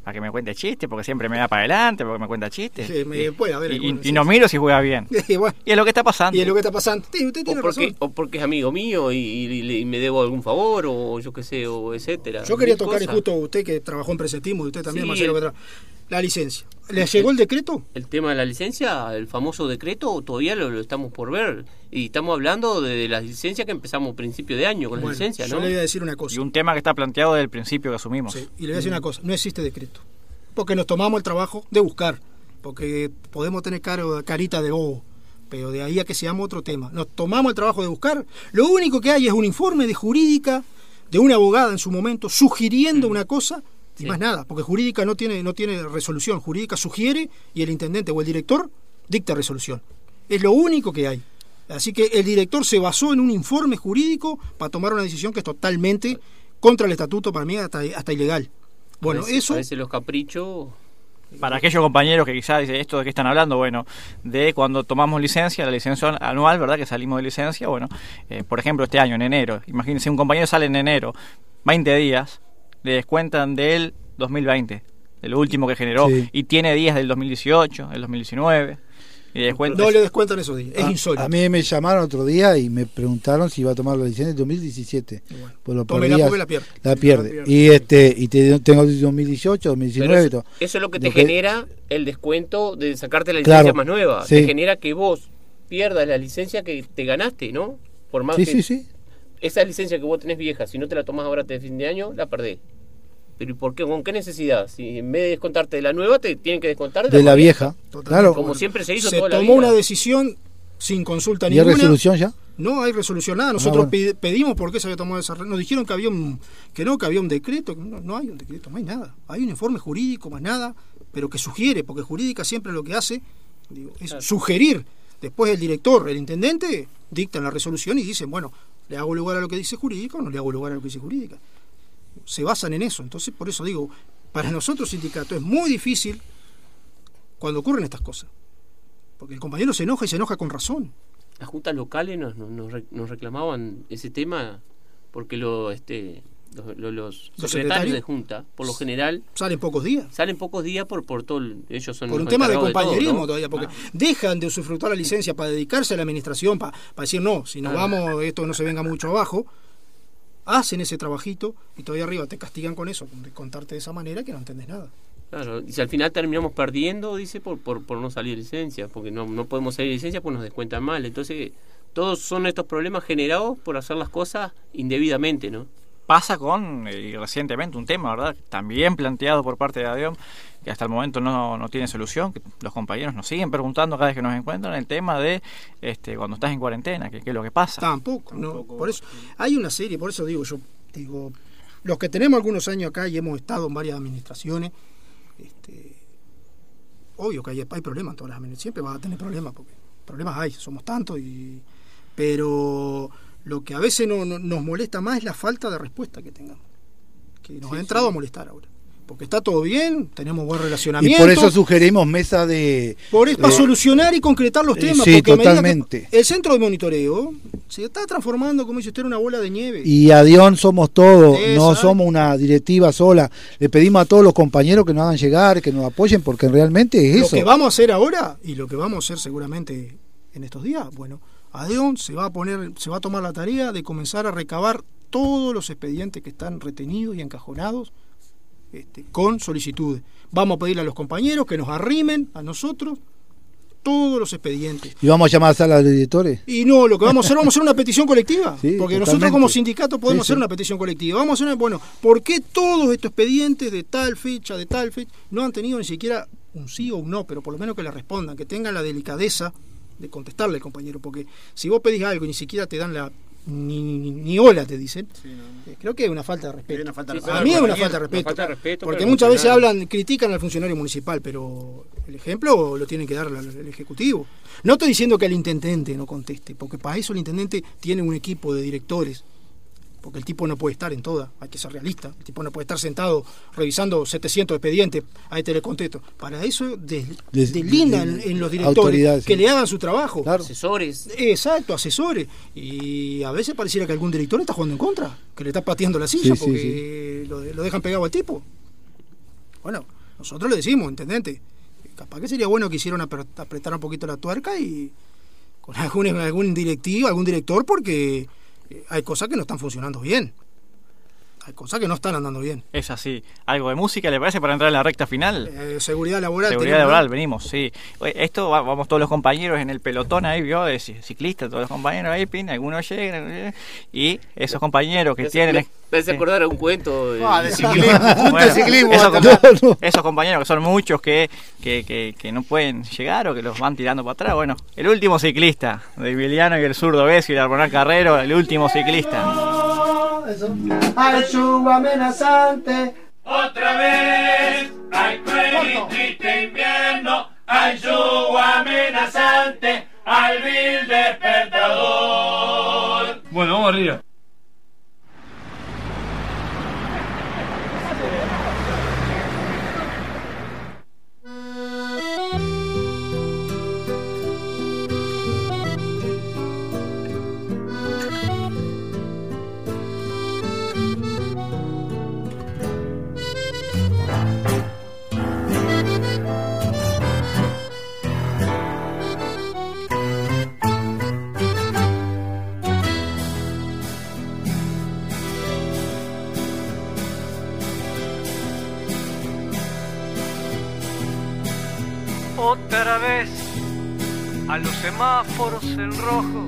para que me cuente chistes, porque siempre me da para adelante, porque me cuenta chistes. Sí, me- y, puede haber y- y sí. no miro si juega bien. Y bueno, Y es lo que está pasando. y es lo que está pasando. Sí, usted O tiene porque, razón. o porque es amigo mío y, y- y me debo algún favor o yo qué sé, o etcétera. Yo quería tocar cosas. justo usted que trabajó en Presetismo y usted también, Sí, Marcelo, el- que la licencia. ¿Le llegó el decreto? El tema de la licencia, el famoso decreto, todavía lo, lo estamos por ver. Y estamos hablando de, de las licencias que empezamos a principio de año con Bueno, las licencias, yo ¿no? le voy a decir una cosa. Y un tema que está planteado desde el principio que asumimos. Y le voy a decir una cosa, no existe decreto. Porque nos tomamos el trabajo de buscar. Porque podemos tener caro- carita de bobo. Pero de ahí a que seamos otro tema. Nos tomamos el trabajo de buscar. Lo único que hay es un informe de jurídica de una abogada en su momento sugiriendo una cosa y más nada. Porque jurídica no tiene, no tiene resolución. Jurídica sugiere y el intendente o el director dicta resolución. Es lo único que hay. Así que el director se basó en un informe jurídico para tomar una decisión que es totalmente contra el estatuto, para mí hasta, hasta ilegal. Bueno, a veces, eso A veces los caprichos. Para aquellos compañeros que quizás dicen esto de qué están hablando, bueno, de cuando tomamos licencia, la licencia anual, ¿verdad? Que salimos de licencia, bueno, eh, por ejemplo, este año, en enero, imagínense, un compañero sale en enero, 20 días, le descuentan del 2020, del último que generó, Sí. y tiene días del 2018, del 2019, y le descuentan. no le descuentan esos días. Es A- insólito. A mí me llamaron otro día y me preguntaron si iba a tomar la licencia en 2017. Pues lo tómela perdí porque a- la pierde. La pierde. Y este y te- tengo 2018, 2019 Pero y eso, todo. eso es lo que te Lo que- genera el descuento de sacarte la licencia Claro, más nueva. sí. Te genera que vos pierdas la licencia que te ganaste, ¿no? Por más Sí, que sí, sí. esa licencia que vos tenés vieja, si no te la tomás ahora de fin de año, la perdés. Pero ¿y por qué? ¿Con qué necesidad? Si en vez de descontarte de la nueva, te tienen que descontar De la más vieja. Claro. Como siempre se hizo Se toda la tomó vida. una decisión sin consulta ¿Y hay ninguna. resolución ya? No hay resolución nada. Nosotros bueno. pedi- pedimos por qué se había tomado esa. Nos dijeron que había un, que no, que había un decreto. que No, no hay un decreto, no hay nada. Hay un informe jurídico, más nada, pero que sugiere, porque jurídica siempre lo que hace digo, es sugerir. Después el director, el intendente, dictan la resolución y dicen, bueno, le hago lugar a lo que dice jurídica o no le hago lugar a lo que dice jurídica. Se basan en eso. Entonces, por eso digo, para nosotros sindicato es muy difícil cuando ocurren estas cosas. Porque el compañero se enoja y se enoja con razón. Las juntas locales nos, nos, nos re- nos reclamaban ese tema porque lo, este, los, los- los ¿Los secretarios secretarios? de junta, por lo general, Salen pocos días. salen pocos días por, por todo. el- ellos son por un tema de todo, compañerismo ¿no? todavía, porque Ah. dejan de usufructuar la licencia para dedicarse a la administración, para, decir, no, si nos Ah. vamos, esto no se venga mucho abajo, hacen ese trabajito y todavía arriba te castigan con eso, con contarte de esa manera que no entendés nada. Claro, y si al final terminamos perdiendo, dice, por, por, por no salir de licencia, porque no, no podemos salir de licencia, pues nos descuentan mal. Entonces, todos son estos problemas generados por hacer las cosas indebidamente, ¿no? Pasa con, eh, y recientemente, un tema, ¿verdad? También planteado por parte de ADEOM, que hasta el momento no, no tiene solución, que los compañeros nos siguen preguntando cada vez que nos encuentran el tema de este cuando estás en cuarentena, qué es lo que pasa. Tampoco, no. Por eso, hay una serie, por eso digo, yo digo, los que tenemos algunos años acá y hemos estado en varias administraciones, este, obvio que hay, hay problemas en todas las administraciones, siempre vas a tener problemas, porque problemas hay, somos tantos, y, pero lo que a veces no, no- nos molesta más es la falta de respuesta que tengamos, que nos ha entrado a molestar ahora. Porque está todo bien, tenemos buen Y relacionamiento. por eso sugerimos mesa de. Por eso, para solucionar y concretar los Eh, temas. sí, porque a totalmente. el centro de monitoreo se está transformando, como dice usted, en una bola de nieve. Y Adión somos todos, no somos una directiva sola. Le pedimos a todos los compañeros que nos hagan llegar, que nos apoyen, porque realmente es lo eso. que vamos a hacer ahora y lo que vamos a hacer seguramente en estos días, bueno, Adeon se va a poner, se va a tomar la tarea de comenzar a recabar todos los expedientes que están retenidos y encajonados este, con solicitudes. Vamos a pedirle a los compañeros que nos arrimen a nosotros todos los expedientes. Y vamos a llamar a sala de directores. Y no, lo que vamos a hacer, vamos a hacer una petición colectiva. Sí, porque nosotros como sindicato podemos Sí, hacer sí. una petición colectiva. Vamos a hacer una, bueno, ¿por qué todos estos expedientes de tal fecha, de tal fecha, no han tenido ni siquiera un sí o un no, pero por lo menos que le respondan, que tengan la delicadeza de contestarle al compañero? Porque si vos pedís algo y ni siquiera te dan la... Ni, ni, ni hola te dicen. eh, Creo que es una falta de respeto. una falta de a mí es una falta de respeto. falta de respeto porque muchas veces hablan, critican al funcionario municipal, pero el ejemplo lo tiene que dar el Ejecutivo. No estoy diciendo que el intendente no conteste, porque para eso el intendente tiene un equipo de directores. Porque el tipo no puede estar en toda, hay que ser realista, el tipo no puede estar sentado revisando 700 expedientes, ahí te le contesto. Para eso des- Des- deslindan de- en los directores, que sí. le hagan su trabajo. Asesores. Exacto, asesores. Y a veces pareciera que algún director está jugando en contra, que le está pateando la Sí, silla sí, porque Lo, lo dejan pegado al tipo. Bueno, nosotros le decimos, intendente, capaz que sería bueno que hicieran apre- apretar un poquito la tuerca y con algún, algún directivo, algún director, porque hay cosas que no están funcionando bien. Hay cosas que no están andando bien. Es así. ¿Algo de música le parece para entrar en la recta final? Eh, seguridad laboral. Seguridad tenemos, laboral, ¿no? venimos, sí. Esto va- vamos todos los compañeros en el pelotón ahí, vio, de ci- ciclistas, todos los compañeros ahí, pin, algunos llegan, eh, y esos compañeros que tienen... me hace acordar a un cuento. de- Ah, de ciclismo, de ciclismo. Esos, compañeros que son muchos que, que, que, que no pueden llegar o que los van tirando para atrás. Bueno, el último ciclista de Emiliano y el zurdo Besio y el Armonal Carrero, el último ciclista. Al yugo amenazante. Otra vez hay cruel y triste invierno, al yugo amenazante, al vil despertador. Bueno, vamos arriba. Otra vez a los semáforos en rojo,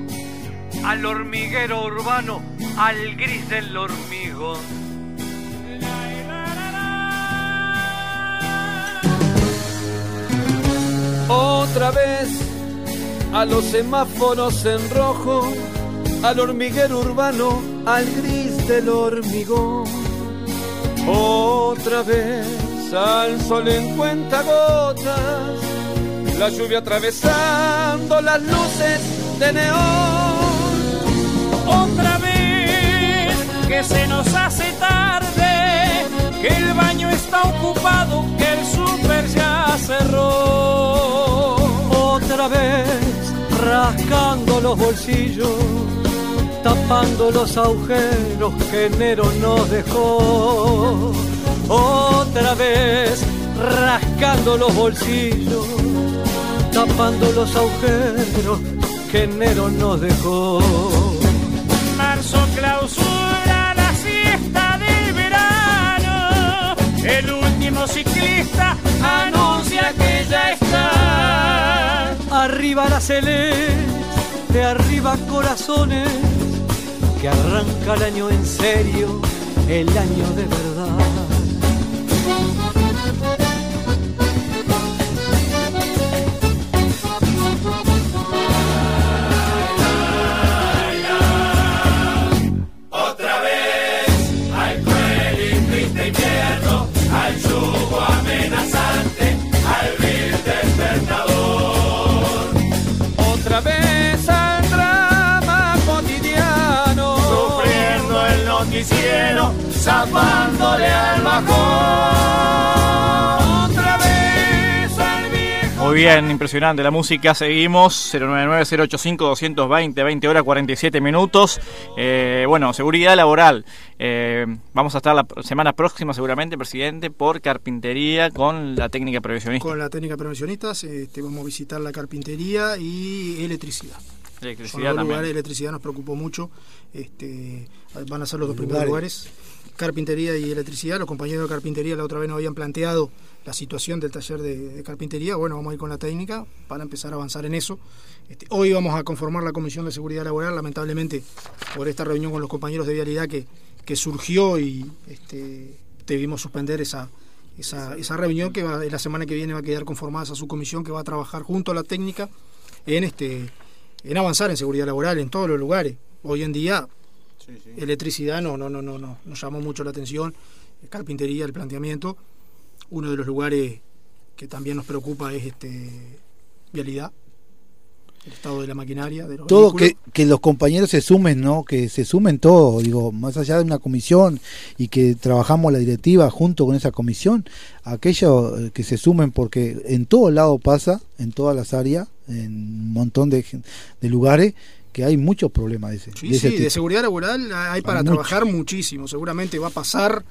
al hormiguero urbano, al gris del hormigón. Otra vez a los semáforos en rojo, al hormiguero urbano, al gris del hormigón. Otra vez al sol en cuentagotas, la lluvia atravesando las luces de neón. Otra vez que se nos hace tarde, que el baño está ocupado, que el súper ya cerró. Otra vez rascando los bolsillos, tapando los agujeros que enero nos dejó. Otra vez rascando los bolsillos, tapando los agujeros que enero nos dejó. Marzo clausura la siesta del verano. El último ciclista anuncia que ya está. Arriba la celeste, arriba corazones, que arranca el año en serio, el año de verdad. Noticiero, zapándole al bajón. Otra vez al viejo. Muy bien, impresionante la música. Seguimos 099-085-220, 20 horas 47 minutos. Eh, bueno, seguridad laboral. Eh, vamos a estar la semana próxima, seguramente, presidente, por carpintería con la técnica previsionista. Con la técnica prevencionistas este, vamos a visitar la carpintería y electricidad. Son Electricidad los también. lugares, electricidad nos preocupó mucho. Este, van a ser los dos primeros Lugares. lugares. Carpintería y electricidad. Los compañeros de carpintería la otra vez nos habían planteado la situación del taller de, de carpintería. Bueno, vamos a ir con la técnica para empezar a avanzar en eso. Este, hoy vamos a conformar la Comisión de Seguridad Laboral, lamentablemente, por esta reunión con los compañeros de vialidad que, que surgió y este, debimos suspender esa, esa, esa reunión que va, la semana que viene va a quedar conformada esa subcomisión que va a trabajar junto a la técnica en este en avanzar en seguridad laboral en todos los lugares. Hoy en día electricidad no, no, no, no, no, nos llamó mucho la atención, carpintería, el planteamiento. Uno de los lugares que también nos preocupa es este vialidad. El estado de la maquinaria, de los todo que, que los compañeros se sumen, ¿no? Que se sumen todos, digo, más allá de una comisión y que trabajamos la directiva junto con esa comisión, aquellos eh, que se sumen porque en todo lado pasa, en todas las áreas, en un montón de, de lugares que hay muchos problemas de ese, Sí, de ese sí, tipo. de seguridad laboral hay para trabajar muchísimo. Seguramente va a pasar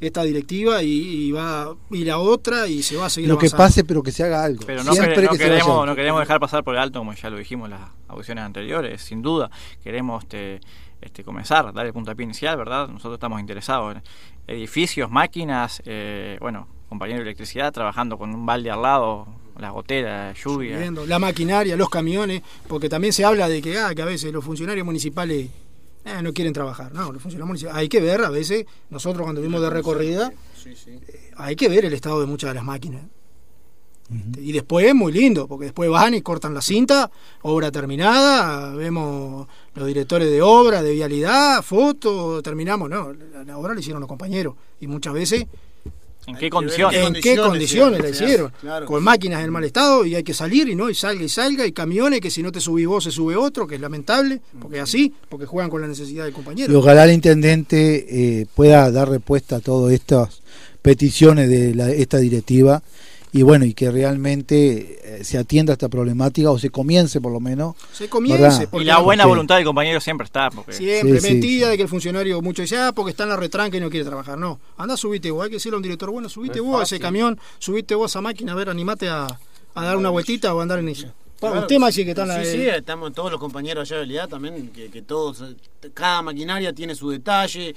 esta directiva y, y va a ir a otra y se va a seguir Lo que avanzando. pase, pero que se haga algo. Pero no, Siempre no que queremos, no queremos dejar pasar por el alto, como ya lo dijimos en las audiciones anteriores, sin duda. Queremos este, este, comenzar, dar el puntapié inicial, ¿verdad? Nosotros estamos interesados en edificios, máquinas, eh, bueno, compañeros de electricidad trabajando con un balde al lado, las goteras, lluvia. La maquinaria, los camiones, porque también se habla de que, ah, que a veces los funcionarios municipales eh, no quieren trabajar. No, los funcionarios municipales, hay que ver a veces, nosotros cuando vimos de recorrida, eh, hay que ver el estado de muchas de las máquinas. Y después es muy lindo, porque después van y cortan la cinta, obra terminada, vemos los directores de obra, de vialidad, fotos, terminamos, no, la, la obra la hicieron los compañeros. Y muchas veces ¿En qué condiciones? ¿En qué condiciones la hicieron? claro. Con máquinas en mal estado y hay que salir y no, y salga y salga, y camiones que si no te subís vos se sube otro, que es lamentable, porque es así, porque juegan con la necesidad del compañero. Y ojalá el intendente eh, pueda dar respuesta a todas estas peticiones de la- esta directiva y bueno, y que realmente eh, se atienda esta problemática o se comience por lo menos. Se comience. Y la buena Porque- voluntad del compañero siempre está. Porque Siempre, Sí, sí, mentira sí. de que el funcionario mucho dice, ah, porque está en la retranca y no quiere trabajar. No, anda, subite vos, hay que decirle a un director, bueno, subite No vos a ese camión, subite vos a esa máquina, a ver, animate a, a dar una vueltita o a andar en ella. Claro, así que están sí, la- sí, estamos todos los compañeros allá de realidad también, que, que todos, cada maquinaria tiene su detalle,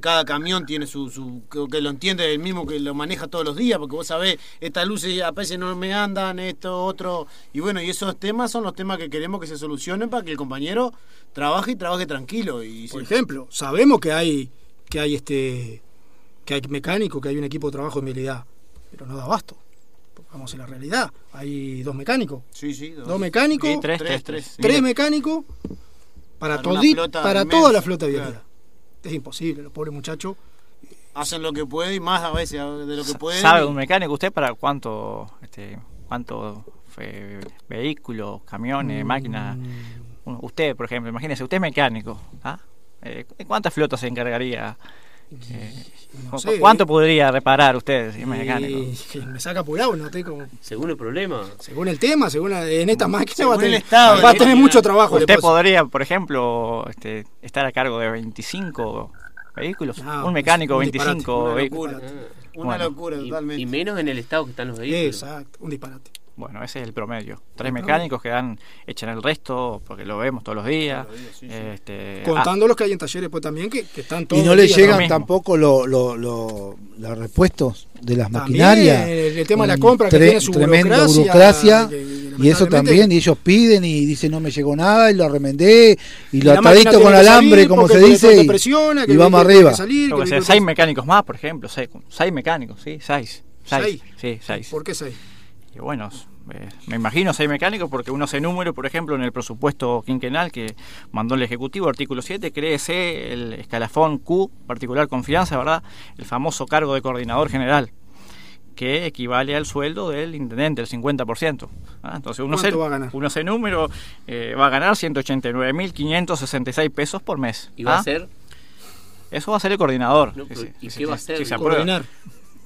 cada camión tiene su, su que, que lo entiende el mismo que lo maneja todos los días, porque vos sabés, estas luces a veces no me andan, esto, otro, y bueno, y esos temas son los temas que queremos que se solucionen para que el compañero trabaje y trabaje tranquilo. Y Por ejemplo, sabemos que hay que hay este que hay mecánico, que hay un equipo de trabajo en vialidad, pero no da abasto. Vamos a la realidad. Hay dos mecánicos. Sí, sí, Dos, mecánicos, Sí, tres, tres, tres, tres. tres mecánicos para, Para para inmensa, toda la flota de claro. Es imposible, los pobres muchachos. hacen lo que pueden y más a veces de lo que pueden. ¿Sabe un mecánico usted para cuánto, este, cuánto eh, vehículos, camiones, Mm. máquinas? Uno- Usted, por ejemplo, imagínese, usted es mecánico. ¿ah? Eh, ¿Cuántas flotas se encargaría? Eh, No ¿cu- sé. ¿Cuánto podría reparar usted si es mecánico? Y me saca apurado, no estoy como Según el problema. según el tema, según la- en esta máquina Según va a tener, el estado va a tener máquina. mucho trabajo. ¿Usted podría, por ejemplo, este, estar a cargo de 25 vehículos? No, un mecánico, un disparate, 25 una vehículos. locura. Ah, Una Bueno, locura, y, totalmente. y menos en el estado que están los vehículos. Exacto, un disparate. Bueno, ese es el promedio. Tres mecánicos que dan, echan el resto, porque lo vemos todos los días. Este, Contando los que hay en talleres pues también que, que están todos Y no le llegan tampoco lo- lo- lo- los repuestos de las También, maquinarias. el- el tema de la compra que tiene su tremenda burocracia, y eso también, y ellos piden y dicen no me llegó nada y lo remendé y lo atadito con alambre salir como se dice y, presiona, que y el vamos arriba. que salir, que seis mecánicos más, por ejemplo. Seis, seis mecánicos, ¿sí? Seis. ¿Seis? Sí, seis. ¿Por qué seis? Bueno, eh, me imagino seis mecánicos porque uno se número, por ejemplo, en el presupuesto quinquenal que mandó el Ejecutivo, artículo 7, créese el escalafón Q, particular confianza, ¿verdad? El famoso cargo de coordinador general, que equivale al sueldo del intendente, el 50%. ¿ah? Entonces uno se, ¿Cuánto va a ganar? uno se número eh, va a ganar 189.566 pesos por mes. ¿Y va ¿ah? a ser? Eso va a ser el coordinador. No, Sí, pero sí, ¿y sí, qué sí, va a sí, se aprueba. Coordinar.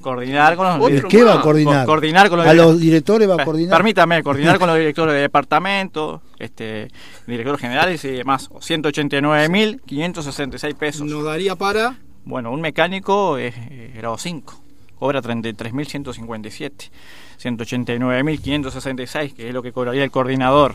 Coordinar con los ¿Y qué va a coordinar? Co- coordinar con los a los directores va a Per- coordinar. Permítame, coordinar con los directores de departamento, este, directores generales y demás. 189.566 pesos. Nos daría para Bueno, un mecánico es eh, grado 5, cobra 33.157. 189.566, que es lo que cobraría el coordinador,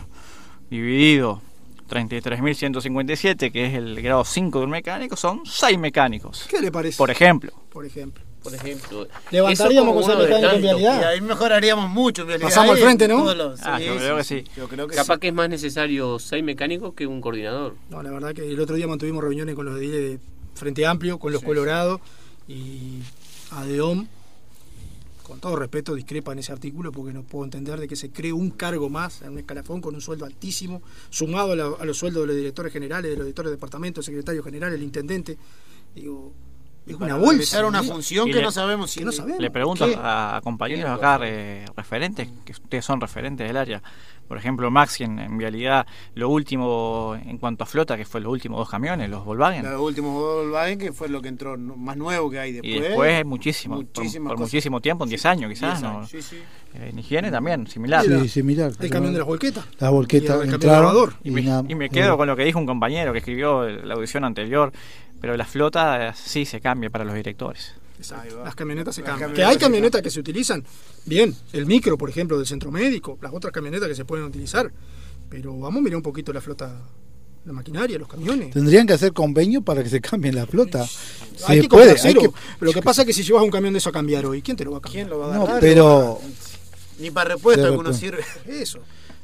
dividido 33.157, que es el grado 5 de un mecánico, son 6 mecánicos. ¿Qué le parece? Por ejemplo. Por ejemplo. Por ejemplo. Levantaríamos de mecánico en tanto. Y vialidad. ahí mejoraríamos mucho. en realidad, Pasamos al frente, ¿no? los- Ah, yo creo que sí. Yo creo que Capaz sí. que es más necesario seis mecánicos que un coordinador. No, la verdad que el otro día mantuvimos reuniones con los de de Frente Amplio, con los Colorados y ADEOM. Con todo respeto, discrepa en ese artículo porque no puedo entender de que se cree un cargo más en un escalafón con un sueldo altísimo, sumado a, la- a los sueldos de los directores generales, de los directores de departamento, el secretario general, el intendente. Digo, es una bolsa. realizar una función que le- no sabemos si que no sabemos. Le pregunto ¿Qué? a, compañeros acá, eh, referentes, que ustedes son referentes del área, Por ejemplo, Maxi en, en vialidad, lo último en cuanto a flota, que fue los últimos dos camiones, los Volkswagen. Los últimos Volkswagen, que fue lo que entró más nuevo que hay después. Y después muchísimo, por- muchísimas por, cosas. muchísimo tiempo, en 10 años quizás. 10 ¿no? años, sí, sí. Eh, en higiene también, similar. Sí, similar. El camión de las volquetas. Las volquetas Y el entraron grabador. Y me, y me quedo eh, con lo que dijo un compañero que escribió la audición anterior, pero la flota eh, sí se cambia para los directores. Exacto. Las camionetas se Las cambian. camionetas Que hay camionetas que se utilizan bien. El micro, por ejemplo, del centro médico. Las otras camionetas que se pueden utilizar. Pero vamos a mirar un poquito la flota, la maquinaria, los camiones. Tendrían que hacer convenio para que se cambie la flota. hay Se que puede, hay que- Pero lo que pasa es que si llevas un camión de eso a cambiar hoy, ¿quién te lo va a cambiar? ¿Quién lo va a No, agarrar? pero Ni para repuesto repone. sirve. Eso.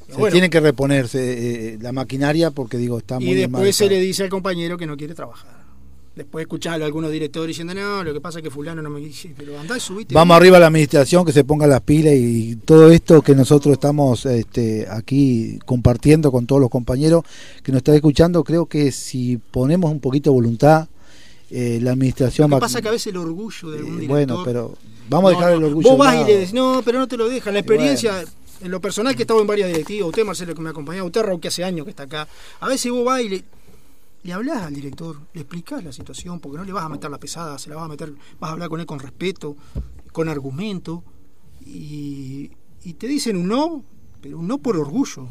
se Bueno, tiene que reponerse eh, la maquinaria porque digo, está muy y mal después se le dice al compañero que no quiere trabajar. Después escuchar a algunos directores diciendo, no, lo que pasa es que fulano no me dice, pero andá y subite. Vamos arriba a la administración que se ponga las pilas y todo esto que nosotros estamos este, aquí compartiendo con todos los compañeros que nos están escuchando, creo que si ponemos un poquito de voluntad, eh, la administración Lo va que pasa es que a veces el orgullo de algún eh, director... bueno, pero vamos a dejar el orgullo. Vos vas y le decís, no, pero no te lo dejan. La experiencia, en lo personal que he estado en varias directivas, usted Marcelo que me ha acompañado, usted Raúl que hace años que está acá, a veces vos vas y le, le hablás al director, le explicás la situación, porque no le vas a meter la pesada, se la vas a meter, vas a hablar con él con respeto, con argumento, y, y te dicen un no, pero un no por orgullo,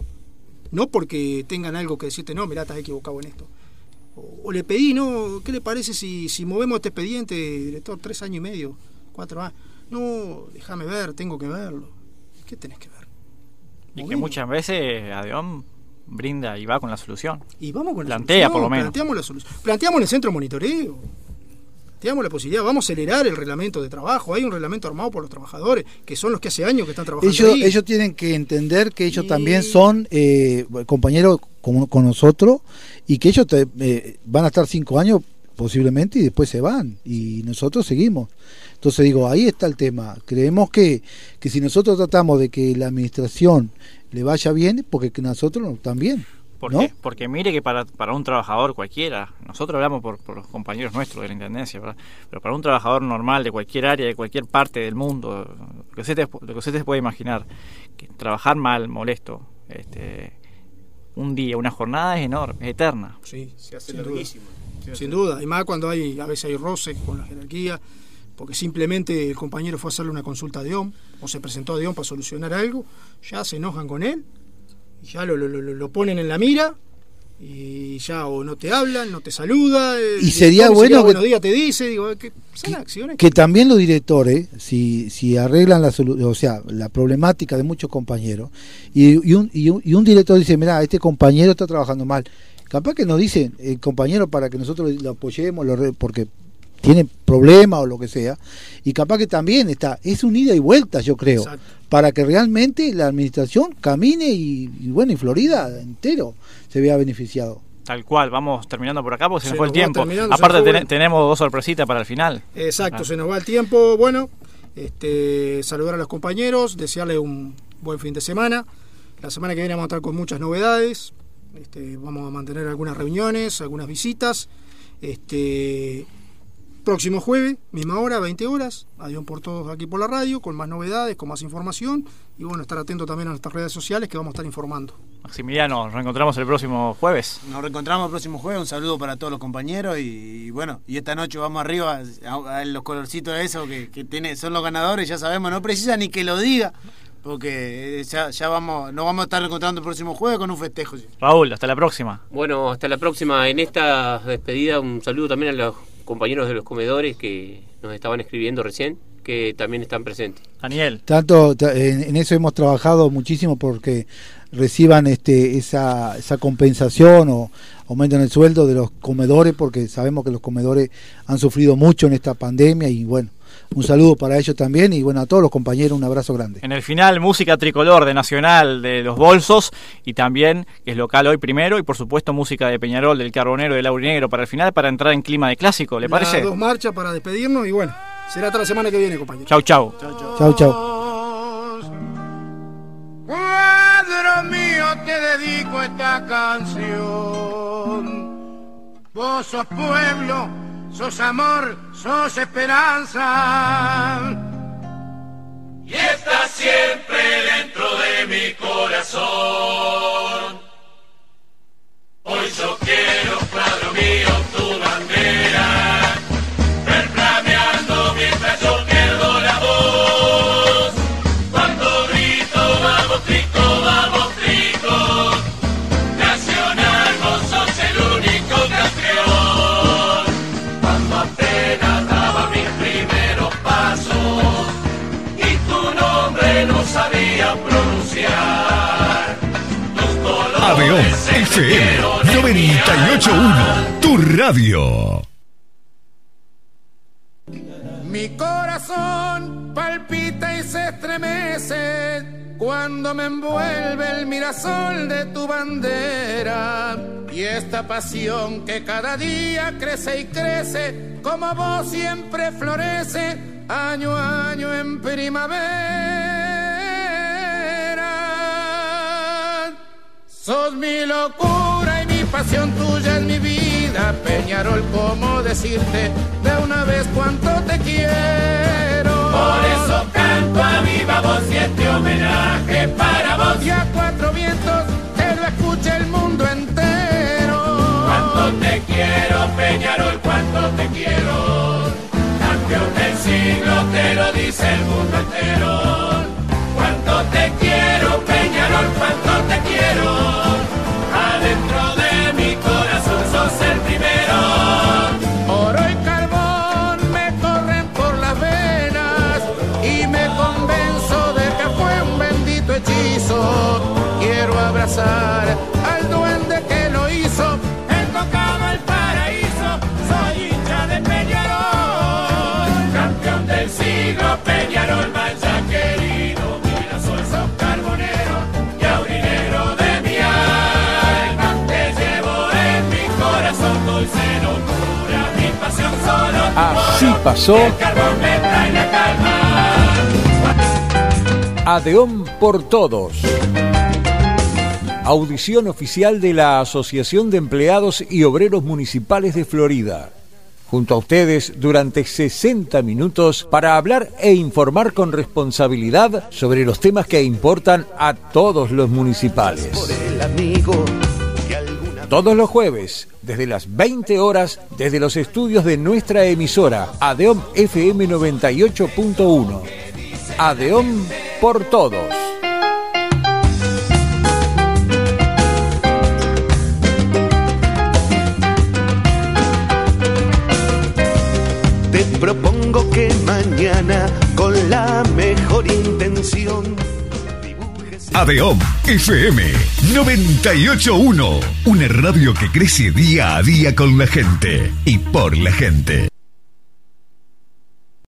no porque tengan algo que decirte, no, mirá, estás equivocado en esto. O, o le pedí, no, ¿qué le parece si, si movemos este expediente, director, tres años y medio, cuatro años? No, déjame ver, tengo que verlo. ¿Qué tenés que ver? Y que muchas veces Adeón brinda y va con la solución. Y vamos con la Plantea, solución, por lo menos. Planteamos la solución. Planteamos en el centro de monitoreo. Planteamos la posibilidad, vamos a acelerar el reglamento de trabajo. Hay un reglamento armado por los trabajadores, que son los que hace años que están trabajando. Ellos, ahí. ellos tienen que entender que ellos también son eh, compañeros con, con nosotros y que ellos te- eh, van a estar cinco años posiblemente y después se van y nosotros seguimos. Entonces digo, ahí está el tema. Creemos que, que si nosotros tratamos de que la administración le vaya bien, porque que nosotros no- también. Porque, ¿no? porque mire que para, para un trabajador cualquiera, nosotros hablamos por, por los compañeros nuestros de la Intendencia, ¿verdad? pero para un trabajador normal de cualquier área, de cualquier parte del mundo, lo que usted, te- lo que usted se puede imaginar, que trabajar mal, molesto, este, un día, una jornada es enorme, es eterna. Sí, Se hace Sin larguísimo. Sin duda, y más cuando hay, a veces hay roces con la jerarquía, porque simplemente el compañero fue a hacerle una consulta a Dion, o se presentó a Dion para solucionar algo, ya se enojan con él, y ya lo, lo- lo- ponen en la mira, y ya o no te hablan, no te saluda, Y sería bueno siquiera que- buenos días te dice, digo, que son acciones que también los directores, si, si arreglan la o sea, la problemática de muchos compañeros, y, y un, y, un, y un director dice, mira, este compañero está trabajando mal, capaz que nos dicen, el compañero para que nosotros lo apoyemos, lo re- porque tiene problemas o lo que sea, y capaz que también está, es un ida y vuelta, yo creo, Exacto. para que realmente la administración camine y, y bueno, y Florida entero se vea beneficiado. Tal cual, vamos terminando por acá porque se, Se nos fue el tiempo. Aparte nos fue, ten- bueno. tenemos dos sorpresitas para el final. Exacto, Ah. se nos va el tiempo. Bueno, este, saludar a los compañeros, desearles un buen fin de semana. La semana que viene vamos a estar con muchas novedades. Este, vamos a mantener algunas reuniones, algunas visitas. Este, próximo jueves, misma hora, 20 horas. Adiós por todos aquí por la radio, con más novedades, con más información. Y bueno, estar atento también a nuestras redes sociales que vamos a estar informando. Maximiliano, nos reencontramos el próximo jueves. Nos reencontramos el próximo jueves. Un saludo para todos los compañeros. Y, y bueno, y esta noche vamos arriba a, a los colorcitos de eso que, que tiene, son los ganadores, ya sabemos. No precisa ni que lo diga, porque eh, ya, ya vamos, nos vamos a estar encontrando el próximo jueves con un festejo. Raúl, hasta la próxima. Bueno, hasta la próxima. En esta despedida, un saludo también a los compañeros de los comedores que nos estaban escribiendo recién, que también están presentes. Daniel. Tanto ta- en, en eso hemos trabajado muchísimo porque reciban este esa, esa compensación o aumenten el sueldo de los comedores porque sabemos que los comedores han sufrido mucho en esta pandemia y bueno, un saludo para ellos también y bueno, a todos los compañeros un abrazo grande. En el final, música tricolor de Nacional de los Bolsos y también, que es local hoy primero, y por supuesto música de Peñarol, del Carbonero, del Aurinegro para el final, para entrar en clima de clásico, ¿le Las parece? dos marchas para despedirnos y bueno, será hasta la semana que viene, compañeros. Chau, chau. Chau, chau. Cuadro mío, te dedico esta canción. Vos sos pueblo, sos amor, sos esperanza. Y estás siempre dentro de mi corazón. Hoy yo quiero, cuadro mío, tu bandera. Adeón FM 981, tu radio. Mi corazón palpita y se estremece cuando me envuelve el mirasol de tu bandera. Y esta pasión que cada día crece y crece, como vos siempre florece, año a año en primavera. Sos mi locura y mi pasión tuya es mi vida, Peñarol, ¿cómo decirte de una vez cuánto te quiero? Por eso canto a viva voz y este homenaje para vos. Y a cuatro vientos que lo escuche el mundo entero. Cuánto te quiero, Peñarol, cuánto te quiero. Campeón del siglo te lo dice el mundo entero. Pasó. El. Adeón por Todos. Audición oficial de la Asociación de Empleados y Obreros Municipales de Florida. Junto a ustedes durante 60 minutos para hablar e informar con responsabilidad sobre los temas que importan a todos los municipales. Todos los jueves, desde las 20 horas, desde los estudios de nuestra emisora, Adeón FM 98.1. Adeón por todos. Te propongo que mañana, Adeón FM 981, una radio que crece día a día con la gente y por la gente.